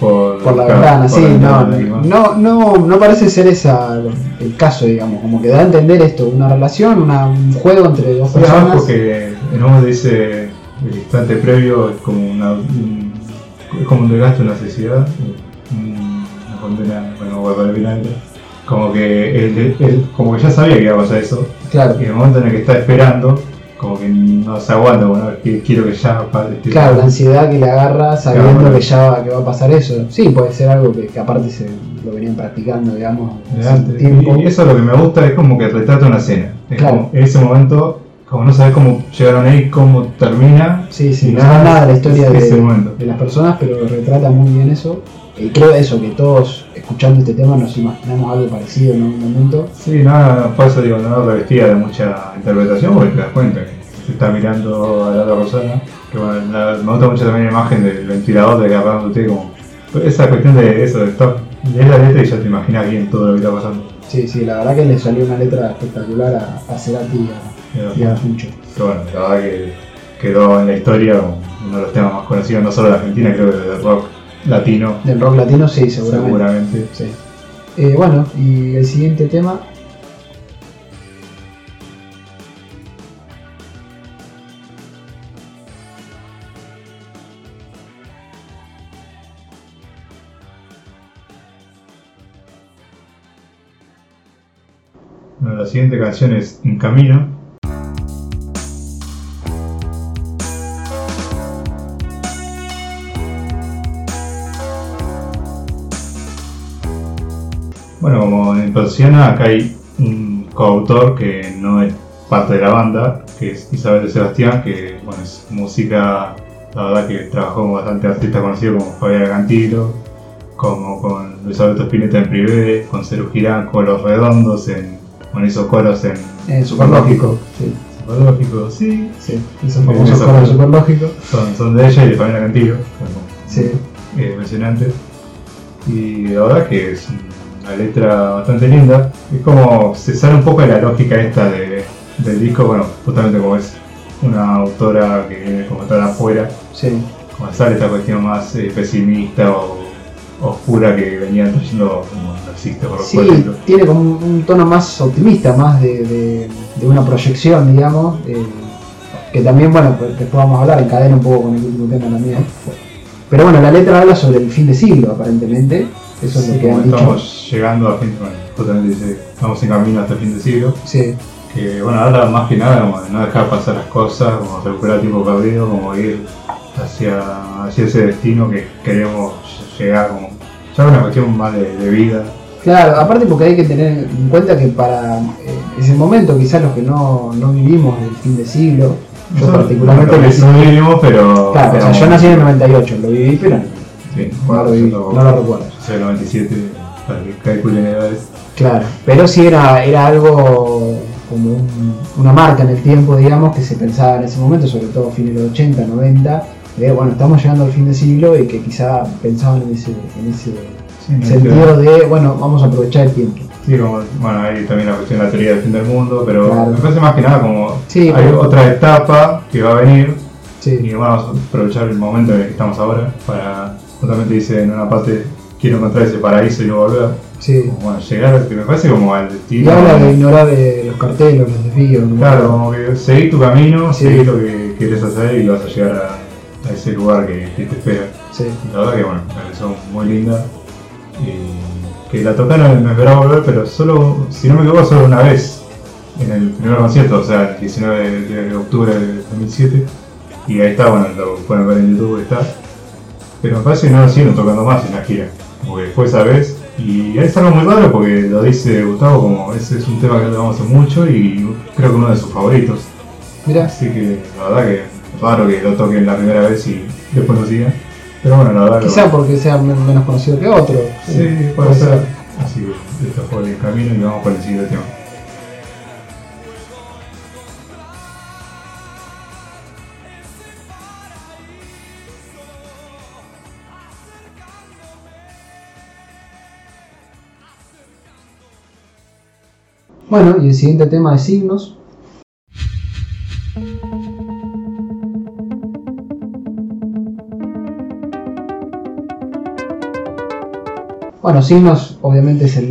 por, Por la claro, ventana, por sí, la no, no, no, no parece ser esa el caso, digamos, como que da a entender esto, una relación, una- un juego entre dos personas. porque en uno dice el instante previo es como una, un, es como un desgaste, una necesidad, bueno. Como que él, él- como que ya sabía que iba a pasar eso, Claro, y en el momento en el que está esperando, como que no se aguanta, bueno, quiero que ya esté- claro, la ansiedad que le agarra sabiendo Claro. que ya va, que va a pasar eso. Sí, puede ser algo que, que aparte se lo venían practicando, digamos, antes. tiempo. Y eso es lo que me gusta, es como que retrata una escena. Es Claro. como, en ese momento, como no sabes cómo llegaron ahí, cómo termina, Sí, sí, no nada, sabe nada de la historia de, de las personas, pero retrata muy bien eso. Y creo eso, que todos escuchando este tema nos imaginamos algo parecido en algún momento. Sí, nada, por eso digo, no revestía de mucha interpretación porque te das cuenta que se está mirando a la otra persona. Que bueno, la- me gusta mucho también la imagen del ventilador de agarrándote como. Esa cuestión de eso, de estar, lees la letra y ya te imaginas bien todo lo que está pasando. Sí, sí, la verdad que le salió una letra espectacular a, a Cerati y a, y a Funcho. Pero bueno, la verdad que quedó en la historia uno de los temas más conocidos, no solo de Argentina, creo que del rock latino, Del rock latino, sí, seguramente. seguramente. Sí. Eh, bueno, y el siguiente tema. Bueno, la siguiente canción es En Camino. Bueno, como en Persiana, acá hay un coautor que no es parte de la banda, que es Isabel de Sebastián, que bueno, es música, la verdad que trabajó con bastante artistas conocidos como Fabián Cantilo, como con Luis Alberto Spinetta en Privé, con Ceru Girán, con Los Redondos, en, con esos coros en Eh, Superlógico. Sí, Superlógico, sí, sí. Esos famosos coros. Superlógico. son, son de ella y de Fabián Cantilo, Sí. eh, antes. Y la verdad que es una letra bastante linda. Es como se sale un poco de la lógica esta de, del disco, bueno, justamente como es una autora que viene como estar afuera, Sí. como sale esta cuestión más eh, pesimista o oscura que venían trayendo, como existe por los Sí, cuadritos. tiene como un, un tono más optimista, más de, de- de una proyección, digamos. eh, que también, bueno, pues, después vamos a hablar, encadena un poco con el último tema también. Pero bueno, la letra habla sobre el fin de siglo, aparentemente. Eso es Sí, lo que como han dicho. estamos llegando a fin, bueno, justamente dice, estamos en camino hasta el fin de siglo. Sí, que bueno, habla más que nada como de no dejar pasar las cosas, como recuperar tiempo perdido, como ir hacia, hacia ese destino que queremos llegar, como ya una cuestión más de, de vida, Claro, aparte porque hay que tener en cuenta que para eh, ese momento, quizás los que no, no vivimos el fin de siglo, yo particularmente viví- vivimos, pero. Claro, o sea, pero- yo nací en el 98, lo viví, pero Sí, no lo no lo recuerdo. Yo soy del 97, para que calculen edades. Claro, pero sí era, era algo como un- una marca en el tiempo, digamos, que se pensaba en ese momento, sobre todo fines de los 80, 90, de bueno, estamos llegando al fin de siglo y que quizá pensaban en ese, en ese Sí, sentido de, bueno, vamos a aprovechar el tiempo. Sí, como, bueno, hay también la cuestión de la teoría del fin del mundo, pero Claro. me parece más que nada como Sí, hay pero- otra etapa que va a venir Sí, y vamos a aprovechar el momento en el que estamos ahora para, justamente dice en una parte, quiero encontrar ese paraíso y no volver. sí. Como, bueno, llegar, que me parece como al Y destino. habla de ignorar eh, los carteles, los desvíos. ¿no? Claro, como que seguí tu camino, Sí. seguí lo que quieres hacer y vas a llegar a, a ese lugar que, que te espera. Sí. La verdad que bueno, me pareció muy linda. Y que la tocaron, me esperaba volver, pero solo, si no me equivoco, solo una vez en el primer concierto, o sea, el 19 de, de octubre del 2007. Y ahí está, bueno, lo pueden ver en YouTube, está. Pero me parece que no lo siguen tocando más en la gira, que fue esa vez. Y es algo muy raro porque lo dice Gustavo como ese es un tema que le damos hace mucho y creo que uno de sus favoritos. Mira, Así que la verdad que es raro que lo toquen la primera vez y después lo sigan. Pero bueno, la verdad que. quizá porque sea men- menos conocido que otro. Sí, puede ser. Así que esto fue el camino y vamos por el siguiente tema. Bueno, y el siguiente tema de signos. Bueno, Signos obviamente es el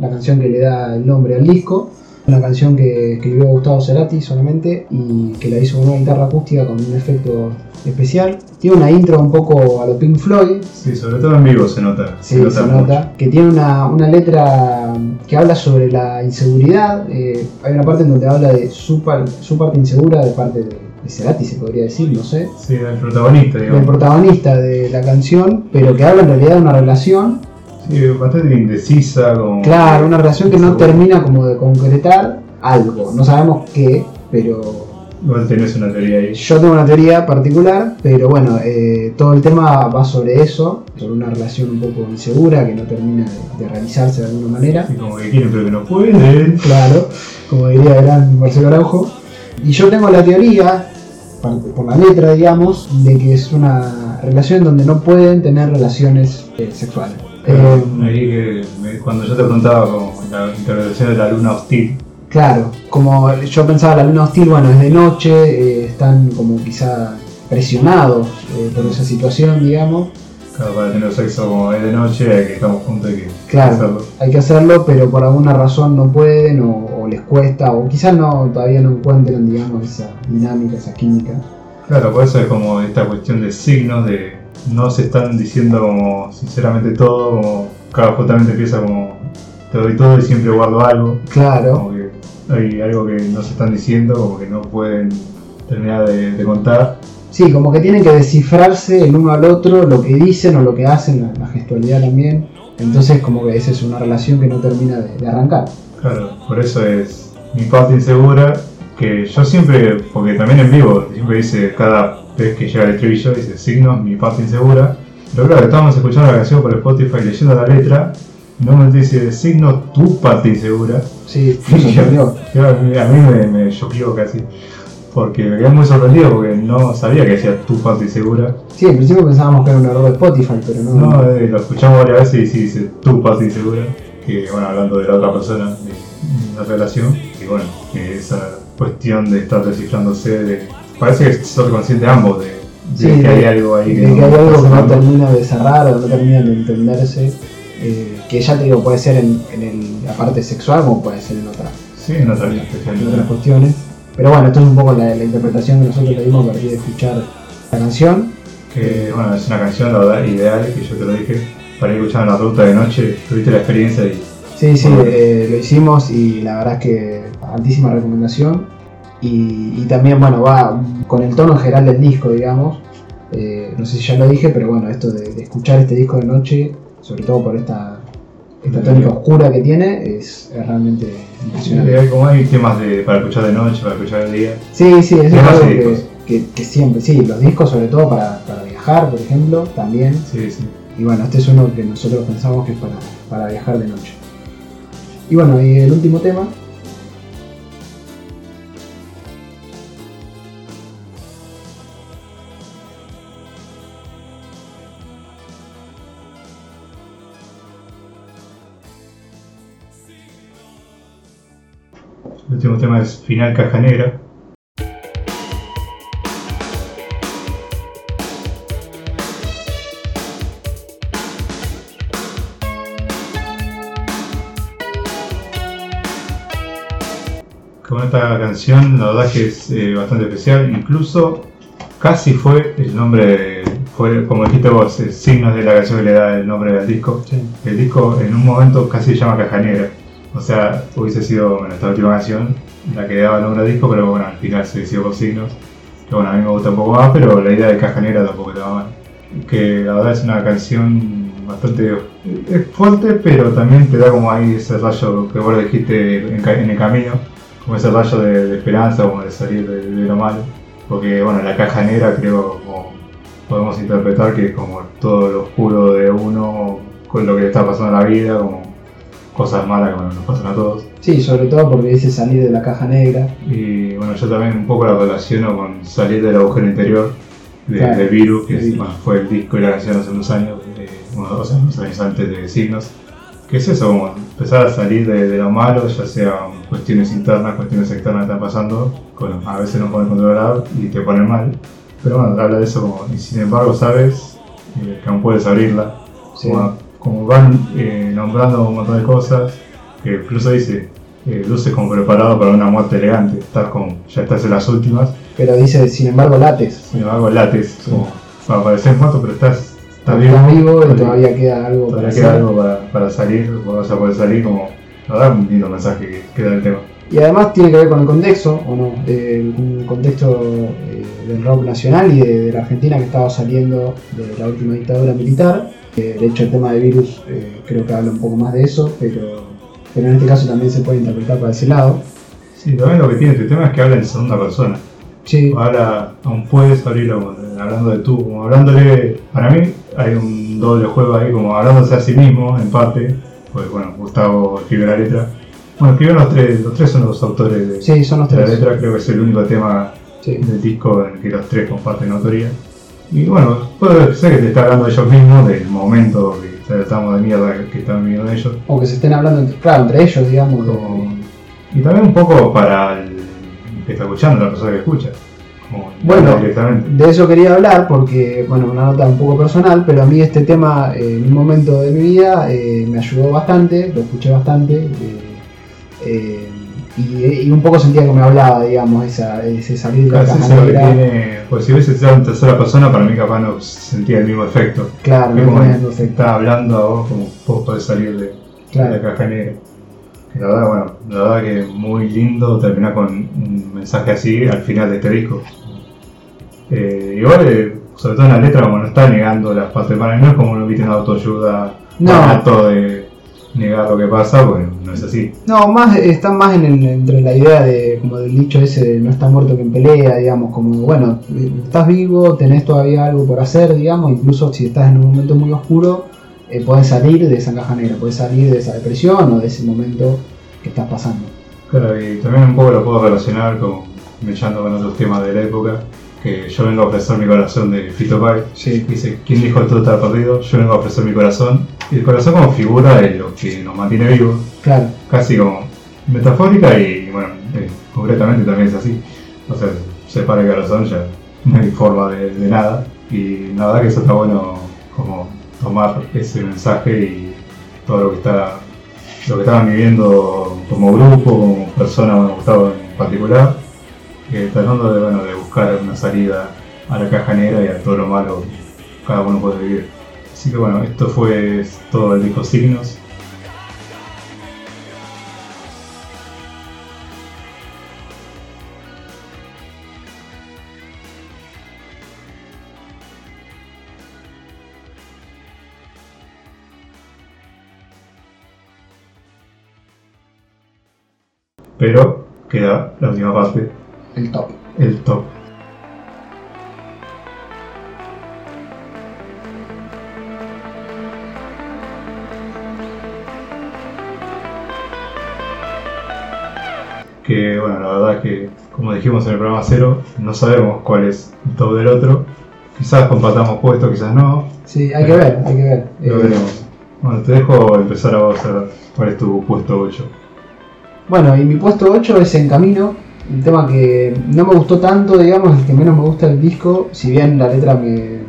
la canción que le da el nombre al disco. Una canción que escribió Gustavo Cerati solamente y que la hizo con una guitarra acústica con un efecto especial. Tiene una intro un poco a lo Pink Floyd, Sí, sobre todo en vivo se nota. Sí, se nota. Que tiene una, una letra que habla sobre la inseguridad. eh, hay una parte en donde habla de su, par- su parte insegura de parte de, de Cerati, se podría decir, no sé. Sí, el protagonista, Del digamos. protagonista de la canción, pero que habla en realidad de una relación. Sí, bastante indecisa. Como... Claro, una relación que no termina como de concretar algo. No sabemos qué, pero Igual tenés una teoría ahí. Yo tengo una teoría particular, pero bueno, eh, todo el tema va sobre eso, sobre una relación un poco insegura que no termina de, de realizarse de alguna manera. Y como que quieren pero que no pueden. Claro, como diría el gran Marcelo Araujo. Y yo tengo la teoría, por la letra, digamos, de que es una relación donde no pueden tener relaciones eh, sexuales. Eh, Ahí que cuando yo te preguntaba como la interpretación de la luna hostil, Claro, como yo pensaba la luna hostil, bueno, es de noche, eh, están como quizá presionados eh, por esa situación, digamos. claro, para tener sexo como es de noche, hay que estamos juntos y que Claro, hacerlo. hay que hacerlo, pero por alguna razón no pueden o, o les cuesta, o quizás no, todavía no encuentran, digamos, esa dinámica, esa química. Claro, por eso es como esta cuestión de signos, de no se están diciendo como sinceramente todo, como cada justamente empieza como te doy todo y siempre guardo algo, Claro, como que hay algo que no se están diciendo, como que no pueden terminar de, de contar. sí, como que tienen que descifrarse el uno al otro lo que dicen o lo que hacen, la, la gestualidad también. Entonces, como que esa es una relación que no termina de, de arrancar. Claro, por eso es mi parte insegura, que yo siempre, porque también en vivo, siempre dice cada vez que llega el estribillo, dice signos, mi parte insegura. Pero claro, estábamos escuchando la canción por Spotify leyendo la letra, y no me dice signos, tu parte insegura. Sí. [laughs] Yo, a mí, a mí me, me choqueó casi, porque me quedé muy sorprendido porque no sabía que decía tu parte insegura. Sí, en principio pensábamos que era un error de Spotify, pero no. No, eh, lo escuchamos varias veces y sí dice tu parte insegura, que bueno, hablando de la otra persona, de la relación, y bueno, esa cuestión de estar descifrándose, de, parece que son conscientes ambos de, de Sí, que hay de- algo ahí de que hay no algo que no termina de cerrar o no termina de entenderse. eh, que ya te digo, puede ser en, en el- la parte sexual como puede ser en, otra- Sí, en otra en otras cuestiones. Pero bueno, esto es un poco la, la interpretación que nosotros le dimos a partir de escuchar la canción. Que bueno, es una canción, la verdad, ideal, que yo te lo dije, para ir escuchando la ruta de noche, tuviste la experiencia y Sí, sí, Bueno. eh, lo hicimos y la verdad es que altísima recomendación. Y, y también, bueno, va con el tono general del disco, digamos. Eh, no sé si ya lo dije, pero bueno, esto de, de escuchar este disco de noche, sobre todo por esta esta tónica oscura que tiene es, es realmente impresionante. hay, como hay temas de, para escuchar de noche, para escuchar de día. Sí, sí, eso es algo que- que siempre, sí, los discos sobre todo para, para viajar, por ejemplo, también. Sí, sí. Y bueno, este es uno que nosotros pensamos que es para, para viajar de noche. Y bueno, y el último tema. Último tema es Final Caja Negra. Con esta canción, la verdad que es eh, bastante especial, incluso casi fue el nombre, fue como dijiste vos, el signo de la canción que le da el nombre al disco. El disco en un momento casi se llama Caja Negra. O sea, hubiese sido bueno, esta última canción la que daba nombre al disco, pero bueno, al final se decidió con signos. Que bueno, a mí me gusta un poco más, pero la idea de Caja Negra tampoco va mal. Que la verdad es una canción bastante fuerte, pero también te da como ahí ese rayo que vos dijiste en, el camino, como ese rayo de, esperanza, como de salir de, de lo malo. Porque bueno, la caja negra creo como podemos interpretar que es como todo lo oscuro de uno con lo que le está pasando en la vida, como cosas malas que bueno, nos pasan a todos. Sí, sobre todo porque dice salir de la caja negra. Y bueno, yo también un poco la relaciono con salir del agujero interior de, Claro, de Virus, que es- bueno, fue el disco y la canción hace unos años, eh, unos dos años, unos años antes de Signos. Que es eso, como empezar a salir de, de lo malo, ya sea cuestiones internas, cuestiones externas que están pasando, bueno, a veces no pueden controlar y te ponen mal. Pero bueno, habla de eso como, y sin embargo sabes eh, que aún puedes abrirla. Sí. Como, como van eh, nombrando un montón de cosas, que incluso dice, eh, luces como preparado para una muerte elegante, estás como, ya estás en las últimas, Pero dice, sin embargo, lates. sin embargo lates, como para parecer muerto, pero estás, estás Estás vivo, vivo y todavía- queda algo para todavía queda algo para, para salir, vas a poder salir como, la verdad un lindo mensaje que, que da el tema. Y además tiene que ver con el contexto, ¿o no? Eh, un contexto eh, del rock nacional y de, de la Argentina que estaba saliendo de la última dictadura militar. Eh, de hecho, el tema de virus eh, creo que habla un poco más de eso, pero, pero en este caso también se puede interpretar para ese lado. Sí, también lo que tiene este tema es que habla en segunda persona. Sí, Ahora aún puedes abrirlo hablando de tú, como hablándole, para mí hay un doble juego ahí, como hablándose a sí mismo en parte, pues bueno, Gustavo escribe la letra. Bueno, escribieron los tres, los tres son los autores de, sí, son los de la letra, creo que es el único tema Sí. del disco en el que los tres comparten autoría. Y bueno, puede ser que te está hablando de ellos mismos, del momento que estamos de mierda que están viviendo ellos. O que se estén hablando, entre, claro, entre ellos, digamos. Como- y también un poco para el que está escuchando, la persona que escucha. Como Bueno, directamente. De eso quería hablar porque, bueno, una nota un poco personal, pero a mí este tema eh, en un momento de mi vida eh, me ayudó bastante, lo escuché bastante eh, eh, y, y un poco sentía que me hablaba, digamos, esa, ese salir de la lo tiene, pues si hubiese sido en tercera persona, para mí capaz no sentía el mismo efecto. Claro, no como el efecto. está hablando a vos como vos podés salir de, de la caja negra. La verdad, bueno, la verdad que muy lindo terminar con un mensaje así al final de este disco. Eh, igual, eh, sobre todo en la letra, como no está negando las partes malas, no es como uno viste en autoayuda, No. de negar lo que pasa, bueno, no es así. No, más están más en el- entre la idea de como del dicho ese de no está muerto quien pelea, digamos, como bueno, estás vivo, tenés todavía algo por hacer, digamos, incluso si estás en un momento muy oscuro, eh, podés salir de esa caja negra, podés salir de esa depresión o de ese momento que estás pasando. Claro, y también un poco lo puedo relacionar con, mechando con otros temas de la época, que yo vengo a ofrecer mi corazón de Fito Pai. Sí. Dice, ¿quién dijo todo está perdido? Yo vengo a ofrecer mi corazón. Y el corazón como figura de lo que nos mantiene vivos, Claro, casi como metafórica y bueno, eh, concretamente también es así. O sea, se para el corazón ya no hay forma de, de nada. Y la verdad que eso está bueno como tomar ese mensaje y todo lo que está lo que estaban viviendo como grupo, como persona, bueno, Gustavo en particular, eh, tratando de, bueno, de buscar una salida a la caja negra y a todo lo malo cada uno puede vivir. Así que bueno, esto fue todo el disco Signos. Pero queda la última parte. El top. El top. Que bueno, la verdad es que, como dijimos en el programa cero, no sabemos cuál es el top del otro. Quizás compartamos puestos, quizás no. Sí, hay que ver, hay que ver. Lo Eh, veremos. Bueno, te dejo empezar a vos a ver cuál es tu puesto 8. Bueno, y mi puesto 8 es En Camino, un tema que no me gustó tanto, digamos, el que menos me gusta del disco, si bien la letra me,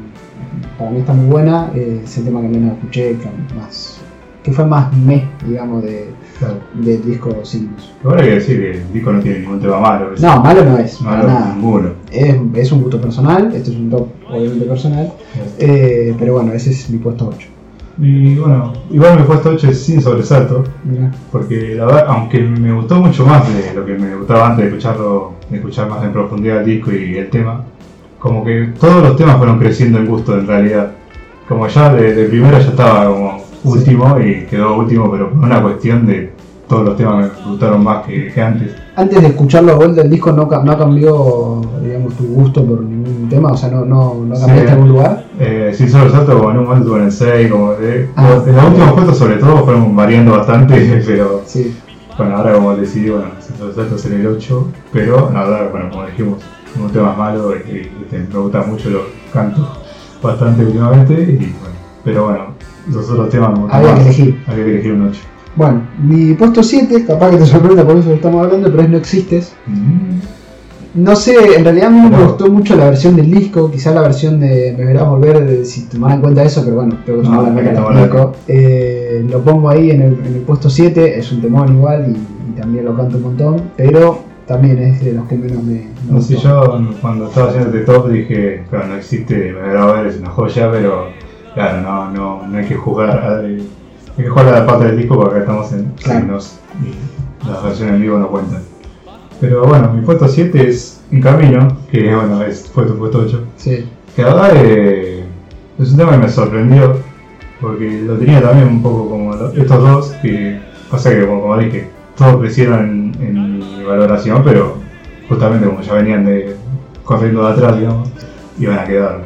para mí está muy buena, es el tema que menos escuché, que, más, que fue más me, digamos, de, Claro. del disco Sinus. Bueno hay que decir que el disco no tiene ningún tema malo. es- No, malo no es, malo nada. ninguno. Es, es un gusto personal, este es un top obviamente personal, eh, pero bueno, ese es mi puesto 8. Y bueno, igual mi puesto 8 es sin sobresalto, Mirá. porque la verdad, aunque me gustó mucho más de lo que me gustaba antes de escucharlo, de escuchar más en profundidad el disco y el tema, como que todos los temas fueron creciendo en gusto en realidad. Como ya de, de primero ya estaba como último y quedó último, pero por una cuestión de todos los temas me gustaron más que, que antes. Antes de escucharlo a vuelta, el disco no, no cambió, digamos, tu gusto por ningún tema, o sea, no, no, no Sí. cambiaste algún lugar. Eh, sin sobresalto, como en un momento en el 6, como de, Ah. los, en los últimos puestos sobre todo fueron variando bastante, [laughs] pero Sí, bueno, ahora como decidí, bueno, sobresalto es en el 8, pero la verdad, bueno, como dijimos, un tema malo y, y, me gusta mucho, lo canto bastante últimamente, y bueno, pero bueno, los otros temas había que elegir. Había que elegir un 8. Bueno, mi puesto 7, capaz que te sorprenda por eso que estamos hablando, pero es No Existes. No sé, en realidad a mí no me gustó mucho la versión del disco, quizás la versión de Me Verás Volver, de- si tomarán en cuenta eso, pero bueno, tengo que No, tomar la tomarla del disco. Eh, lo pongo ahí en el, en el puesto 7, es un temón igual y, y también lo canto un montón, pero también es de los que menos me, me No sé, gustó. yo cuando estaba haciendo este top dije, claro, no existe, me verá ver, es una joya, pero claro, no, no, no hay que jugar, a- hay que jugar a la parte del disco porque acá estamos en Claro. signos y las versiones en vivo no cuentan. Pero bueno, mi puesto 7 es En Camino, que bueno, es, fue tu puesto 8, Sí, que la verdad eh, es un tema que me sorprendió, porque lo tenía también un poco como estos dos, que pasa que como, como dije, todos crecieron en, en mi valoración, pero justamente como ya venían de corriendo de atrás, digamos, iban a quedar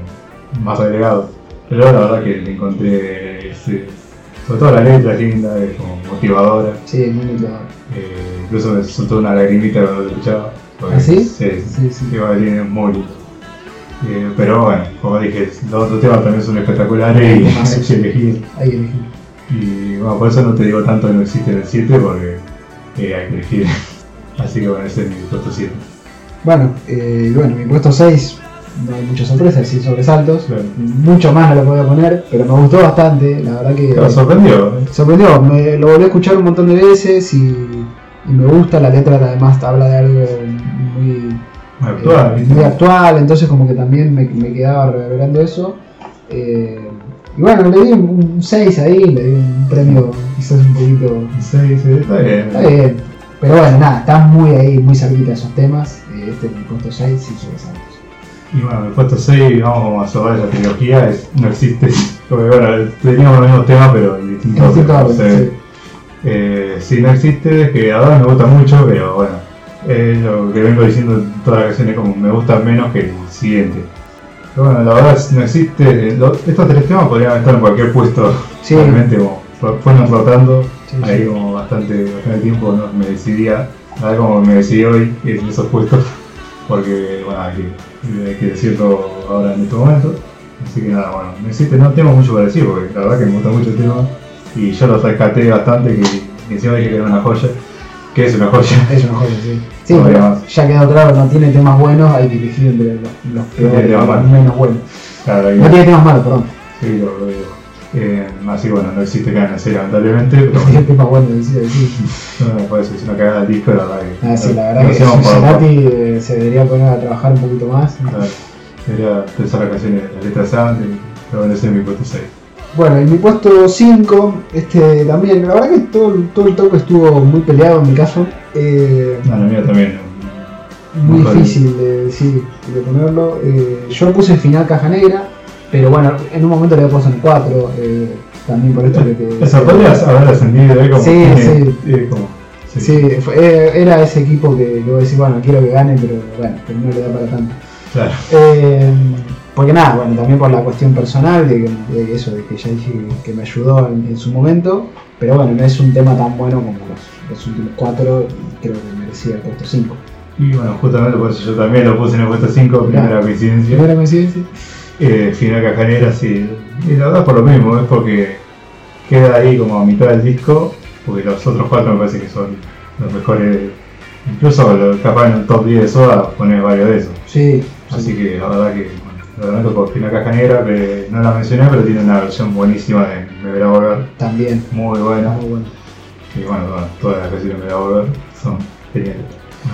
más agregados. Pero la verdad que le encontré, sobre todo la letra es linda, es como motivadora, sí, muy lindo. eh, incluso me soltó una lagrimita cuando lo escuchaba. ¿Ah, sí? Sí, Sí, sí. Tiene muy lindo. Eh, pero bueno, como dije, los otros temas también son espectaculares y hay [laughs] que elegir. Hay que elegir. Y bueno, por eso no te digo tanto que no existe en el 7 porque eh, hay que elegir. [laughs] Así que bueno, ese es mi puesto 7. Bueno, eh, bueno, mi puesto 6, no hay muchas sorpresas, sin sobresaltos. Claro. Mucho más no lo podía poner, pero me gustó bastante, la verdad que... Me sorprendió. ¿eh? sorprendió, me lo volví a escuchar un montón de veces y, y me gusta, la letra además habla de algo muy, Muy actual, eh, muy actual, entonces como que también me, me quedaba reverberando eso. Eh, y bueno, le di un 6 ahí, le di un premio quizás un poquito... Sí, sí, está bien. Está bien, pero bueno, nada, está muy ahí, muy cerquita de esos temas. Eh, este es mi puesto 6 sin sobresaltos. Y bueno, mi puesto 6, vamos a cerrar esa trilogía, es, no existe. [laughs] Porque bueno, teníamos los mismos temas, pero en distintos En distinto órdenes, orden, sí. Eh, sí, no existe, que ahora me gusta mucho, pero bueno, es lo que vengo diciendo en todas las canciones, como me gusta menos que el siguiente. Pero bueno, la verdad es- no existe, lo- estos tres temas podrían estar en cualquier puesto, Sí. realmente como fu- fueron rotando, Sí, ahí sí. como bastante, bastante tiempo no me decidía, a ver como me decidí hoy en esos puestos, porque bueno, hay que, hay que decirlo ahora en este momento. Así que nada, bueno, no existe, no tengo mucho para decir, porque la verdad que me gusta mucho el tema y yo lo rescaté bastante, que, encima dije que era una joya, que es una joya. [laughs] Es una joya, sí. Sí, No pero ya quedó claro, no tiene temas buenos, hay que elegir entre los, los peores los menos buenos. Claro, No tiene temas malos, perdón. sí, lo, lo digo. Eh, así que bueno, no existe ganas serie lamentablemente, pero No tiene temas buenos, decía, sí. no me parece, es una cagada el disco, la verdad que. Ah, sí, la verdad que por- Cincinnati eh, se debería poner a trabajar un poquito más. Claro, Debería pensar las canciones, las letras antes, pero bueno, ese es mi puesto 6. Bueno, en mi puesto 5, este también, la verdad que todo, todo el toque estuvo muy peleado en mi caso. Eh, No, la mía también. muy Muy difícil de, sí, de ponerlo. Eh, yo puse final caja negra, pero bueno, en un momento le puesto en 4, también por esto de que... Esa podrías haber ascendido, ¿eh? Como Sí, sí. eh, como Sí, fue- eh, era ese equipo que luego decís, bueno, quiero que gane, pero bueno, que no le da para tanto. Claro. Eh, porque nada, bueno, también por la cuestión personal, de, que- de eso, de que ya dije que, me ayudó en, en su momento, pero bueno, no es un tema tan bueno como los, los últimos cuatro, y creo que merecía el puesto 5. Y bueno, justamente por eso yo también lo puse en el puesto 5, primera coincidencia. ¿Primera coincidencia? Eh, final cajanera, sí. Y la verdad por lo mismo, es porque queda ahí como a mitad del disco, porque los otros cuatro me parece que son los mejores. Incluso capaz en un top 10 de Soda poner varios de esos. Sí, Así sí. que la verdad que, bueno, lo lamento por Final Caja Negra, que no la mencioné, pero tiene una versión buenísima de Me Verá Volver, también. muy buena. Muy bueno. Y bueno, todas las canciones de Me Verá Volver son geniales.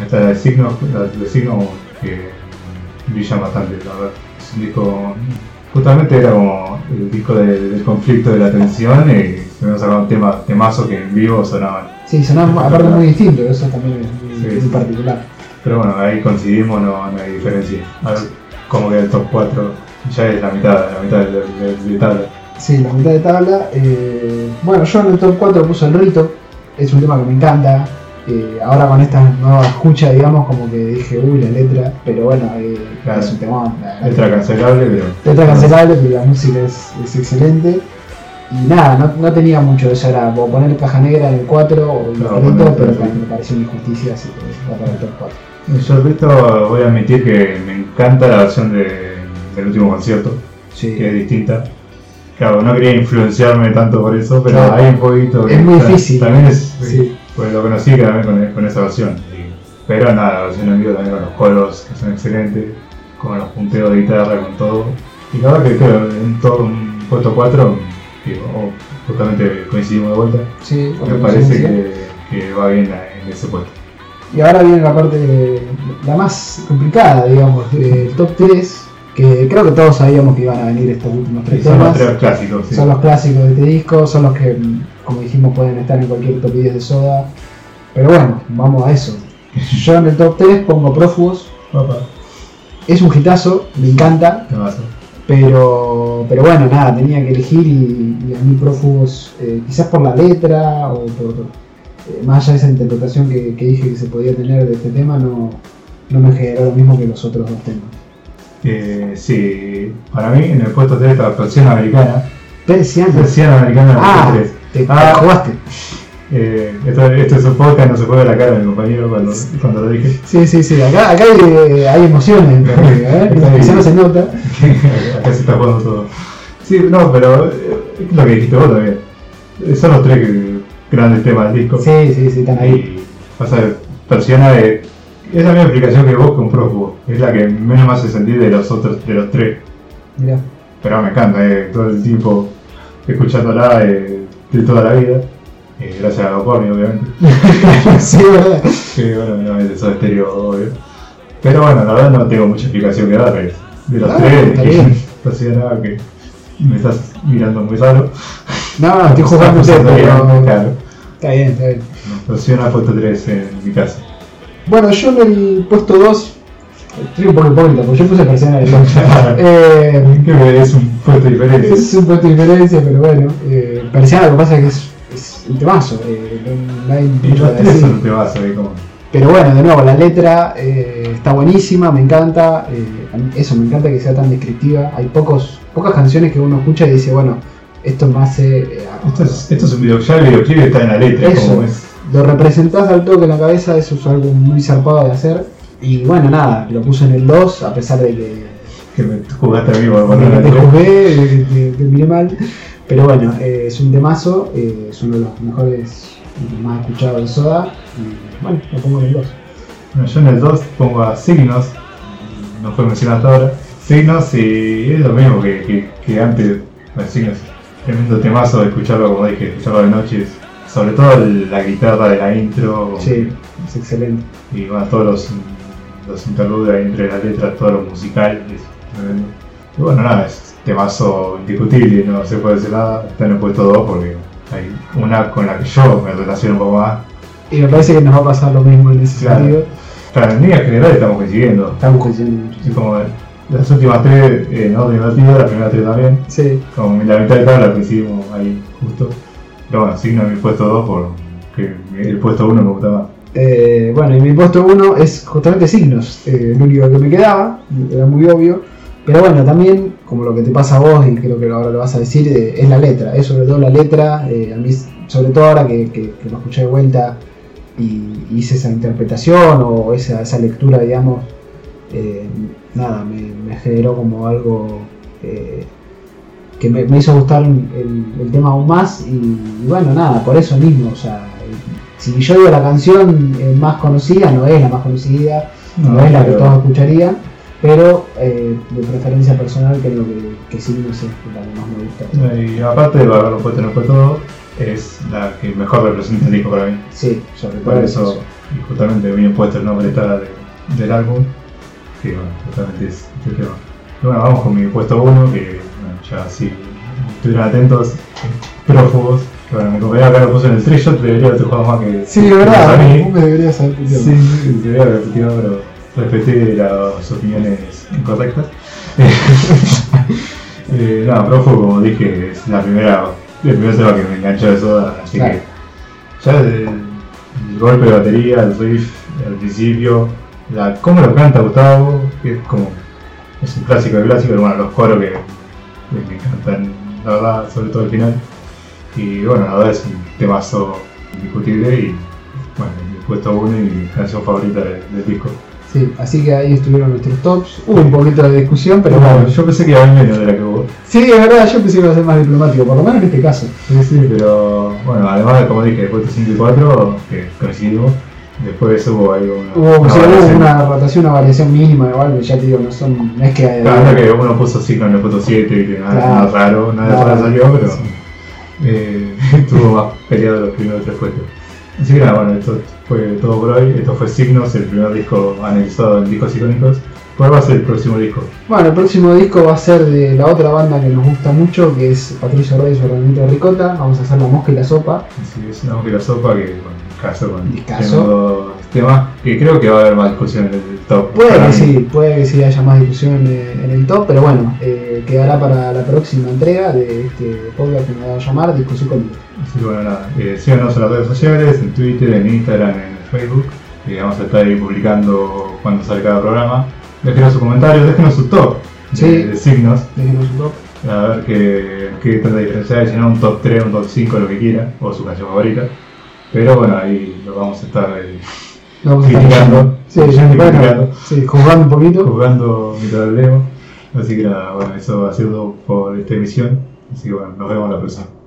Esta de Signo, la de Signo que brillan bastante, la verdad. Es un disco, justamente era como el disco de- del conflicto de la tensión y se me sacado un tema, temazo que en vivo sonaban. Sí, sonaba aparte muy distinto, eso también es muy, Sí, muy particular. Pero bueno, ahí coincidimos, no, no hay diferencia. A ver, como que el top 4 ya es la mitad, la mitad de, de, de tabla. Sí, la mitad de tabla. eh, bueno, yo en el top 4 puse el rito, es un tema que me encanta. Eh, ahora con esta nueva escucha, digamos, como que dije, uy, la letra, pero bueno, eh, Claro. es un tema. Letra cancelable, pero. letra cancelable, pero la música es, es excelente. Y nada, no, no tenía mucho de eso, era o poner caja negra en el 4 o rito, poner pero rito. me pareció una injusticia, así que va para el top 4. Yo el resto voy a admitir que me encanta la versión de, del último concierto, Sí. que es distinta. Claro, no quería influenciarme tanto por eso, pero Claro. hay un poquito que Es muy está- difícil. También es, Sí. Pues lo conocí también con, con esa versión. pero nada, la versión en vivo también con los coros, que son excelentes, con los punteos de guitarra, con todo. Y la verdad que creo en todo un puesto 4, digo, oh, justamente coincidimos de vuelta, Sí, me parece que, que va bien en ese puesto. Y ahora viene la parte, la más complicada, digamos, el top 3, que creo que todos sabíamos que iban a venir estos últimos tres Y son los temas. tres clásicos, sí. Son los clásicos de este disco, son los que, como dijimos, pueden estar en cualquier top 10 de Soda. Pero bueno, vamos a eso. Yo en el top 3 pongo Prófugos. Es un hitazo, me encanta, pero, pero bueno, nada, tenía que elegir y, y a mí Prófugos, eh, quizás por la letra o por eh, más allá de esa interpretación que, que dije que se podía tener de este tema, no, no me generó lo mismo que los otros dos temas. Eh, sí, para mí en el puesto 3 está versión americana. Persiana. Versión americana en el Ah, puesto 3. Te Ah. jugaste. Eh, esto, esto es un podcast, no se puede la cara de mi compañero cuando, cuando lo dije. Sí, sí, sí, acá, acá hay, hay emociones ¿eh? [laughs] Quizá no se nota. [laughs] Acá se está jugando todo. Sí, no, pero eh, lo que dijiste vos también. Eh, Son los tres grandes temas del disco. Sí, sí, sí, están ahí. Y pasa que Persiana es, es la misma explicación que vos con Prófugo. Es la que menos me hace sentir de los otros, de los tres. Mirá. Pero me encanta, eh, todo el tiempo escuchándola eh, de toda la vida. Eh, gracias a Loporni, obviamente. [laughs] sí, verdad. que bueno, no es Stereo, obvio. Pero bueno, la verdad no tengo mucha explicación que darles. De los Ah, tres, bien. [laughs] no hacía nada que me estás mirando muy raro. No, estoy jugando usted, bien, pero. Claro. Está bien, está bien. Versión a puesto 3 en mi casa. Bueno, yo en el puesto 2. Estoy un poco hipócrita, porque yo puse Persiana 2. [laughs] eh, que es un puesto diferente. es un puesto de diferencia, pero bueno. Eh, Persiana lo que pasa es que es, es un temazo. Eh, no- hay mucho decir. son un temazo, ahí como. Pero bueno, de nuevo, la letra eh, está buenísima, me encanta. eh, eso, me encanta que sea tan descriptiva. Hay pocos, pocas canciones que uno escucha y dice, bueno, esto me hace. eh, Esto es, esto es un video, ya el videoclip está en la letra, Eso. como es. lo representás al toque en la cabeza, eso es algo muy zarpado de hacer. Y bueno, nada, lo puse en el 2, a pesar de que, Que me jugaste a mí poner que te que te, te miré mal. Pero bueno, eh, es un temazo, eh, es uno de los mejores más escuchados de Soda. Y bueno, lo pongo en el 2. Bueno, yo en el 2 pongo a Signos, no fue mencionado hasta ahora. Signos y es lo mismo que, que, que antes. Bueno, Signos, tremendo temazo de escucharlo, como dije, escucharlo de noche. Sobre todo la guitarra de la intro. Sí, es excelente. Y bueno, todos los, los interludios ahí entre las letras, todo lo musical. Es tremendo. Y bueno, nada, es temazo indiscutible, no se puede decir nada. Está en el puesto 2 porque hay una con la que yo me relaciono un poco más. Y me parece que nos va a pasar lo mismo en ese Claro. sentido. Claro, en líneas generales estamos coincidiendo. Estamos coincidiendo. Así como las últimas tres en orden invertido, las primeras tres también. Sí, Como la mitad de tabla coincidimos ahí justo. Pero bueno, signo en mi puesto 2 porque que el puesto 1 me gusta más. Eh, bueno, y mi puesto 1 es justamente signos, eh, el único que me quedaba, era muy obvio. Pero bueno, también, como lo que te pasa a vos, y creo que ahora lo vas a decir, eh, es la letra, es sobre todo la letra. eh, a mí, sobre todo ahora que, lo escuché de vuelta y hice esa interpretación o esa, lectura, digamos, nada, me, generó como algo que me, hizo gustar el, el tema aún más. Y, y bueno, nada, por eso mismo, o sea, si yo digo la canción eh, más conocida, no es la más conocida, no, es la que todos escucharían, pero eh, de preferencia personal creo que, que sí, no sé, la que más me gusta. Y aparte de haberlo puesto en el puesto 2, es la que mejor representa el disco para mí. Sí, sobre todo Por eso. eso, y justamente bien puesto el nombre está de- del álbum, que bueno, justamente es este tema. Bueno, vamos con mi puesto 1, que bueno, ya si estuvieran atentos, prófugos, que bueno, mi compañero acá lo puso en el three-shot, debería haber jugado más que Sí, de verdad, a mí. me deberías haber puteado. Sí, sí, había repetido, pero respeté las opiniones incorrectas. [laughs] eh, no, Prófugo, como dije, es la primera, el primer tema que me enganchó de Soda, así Claro. que ya el, el golpe de batería, el riff al principio, la, cómo lo canta Gustavo, que es como, es un clásico de clásico, pero bueno, los coros que, que me encantan, la verdad, sobre todo el final. Y bueno, la verdad es un temazo indiscutible y bueno, mi puesto uno y mi canción favorita del, del disco. Sí, así que ahí estuvieron nuestros tops. Hubo un poquito de discusión, pero bueno. yo pensé que iba a haber menos de la que hubo. Sí, es verdad, yo pensé que iba a ser más diplomático, por lo menos en este caso. Sí, sí, pero bueno, además de como dije, puesto 5 y 4, que coincidimos, después hubo ahí una. Hubo, una sí, hubo variación. una rotación, una variación mínima, igual, ya te digo, no son. No es que. Claro, no es que uno puso signo en el puesto 7 y que nada, Claro. nada raro, nada Claro. raro salió, pero Sí. Eh, [laughs] estuvo más peleado los primeros tres puestos. Así que nada, bueno, esto fue todo por hoy. Esto fue Signos, el primer disco analizado en discos icónicos. ¿Cuál va a ser el próximo disco? Bueno, el próximo disco va a ser de la otra banda que nos gusta mucho, que es Patricio Rey y de Ricota. Vamos a hacer La Mosca y la Sopa. Así es, una que la sopa que, bueno, caso con tengo dos temas que creo que va a haber más discusión en el top. Puede que mí. sí, puede que sí haya más discusión en el top, pero bueno, eh, quedará para la próxima entrega de este podcast que nos va a llamar Discusión Conmigo. Así que bueno, nada, eh, síganos en las redes sociales, en Twitter, en Instagram, en Facebook. que vamos a estar ahí publicando cuando sale cada programa. Déjenos sus comentarios, déjenos su top de- Sí. de, signos. Déjenos top. A ver qué, qué tanta diferencia hay, si no un top 3, un top 5, lo que quiera, o su canción favorita. Pero bueno, ahí lo vamos a estar eh, Lo vamos Criticando. Sí, bueno, sí, jugando un poquito. jugando mientras leemos. Así que nada, bueno, eso ha sido todo por esta emisión. Así que bueno, nos vemos la próxima.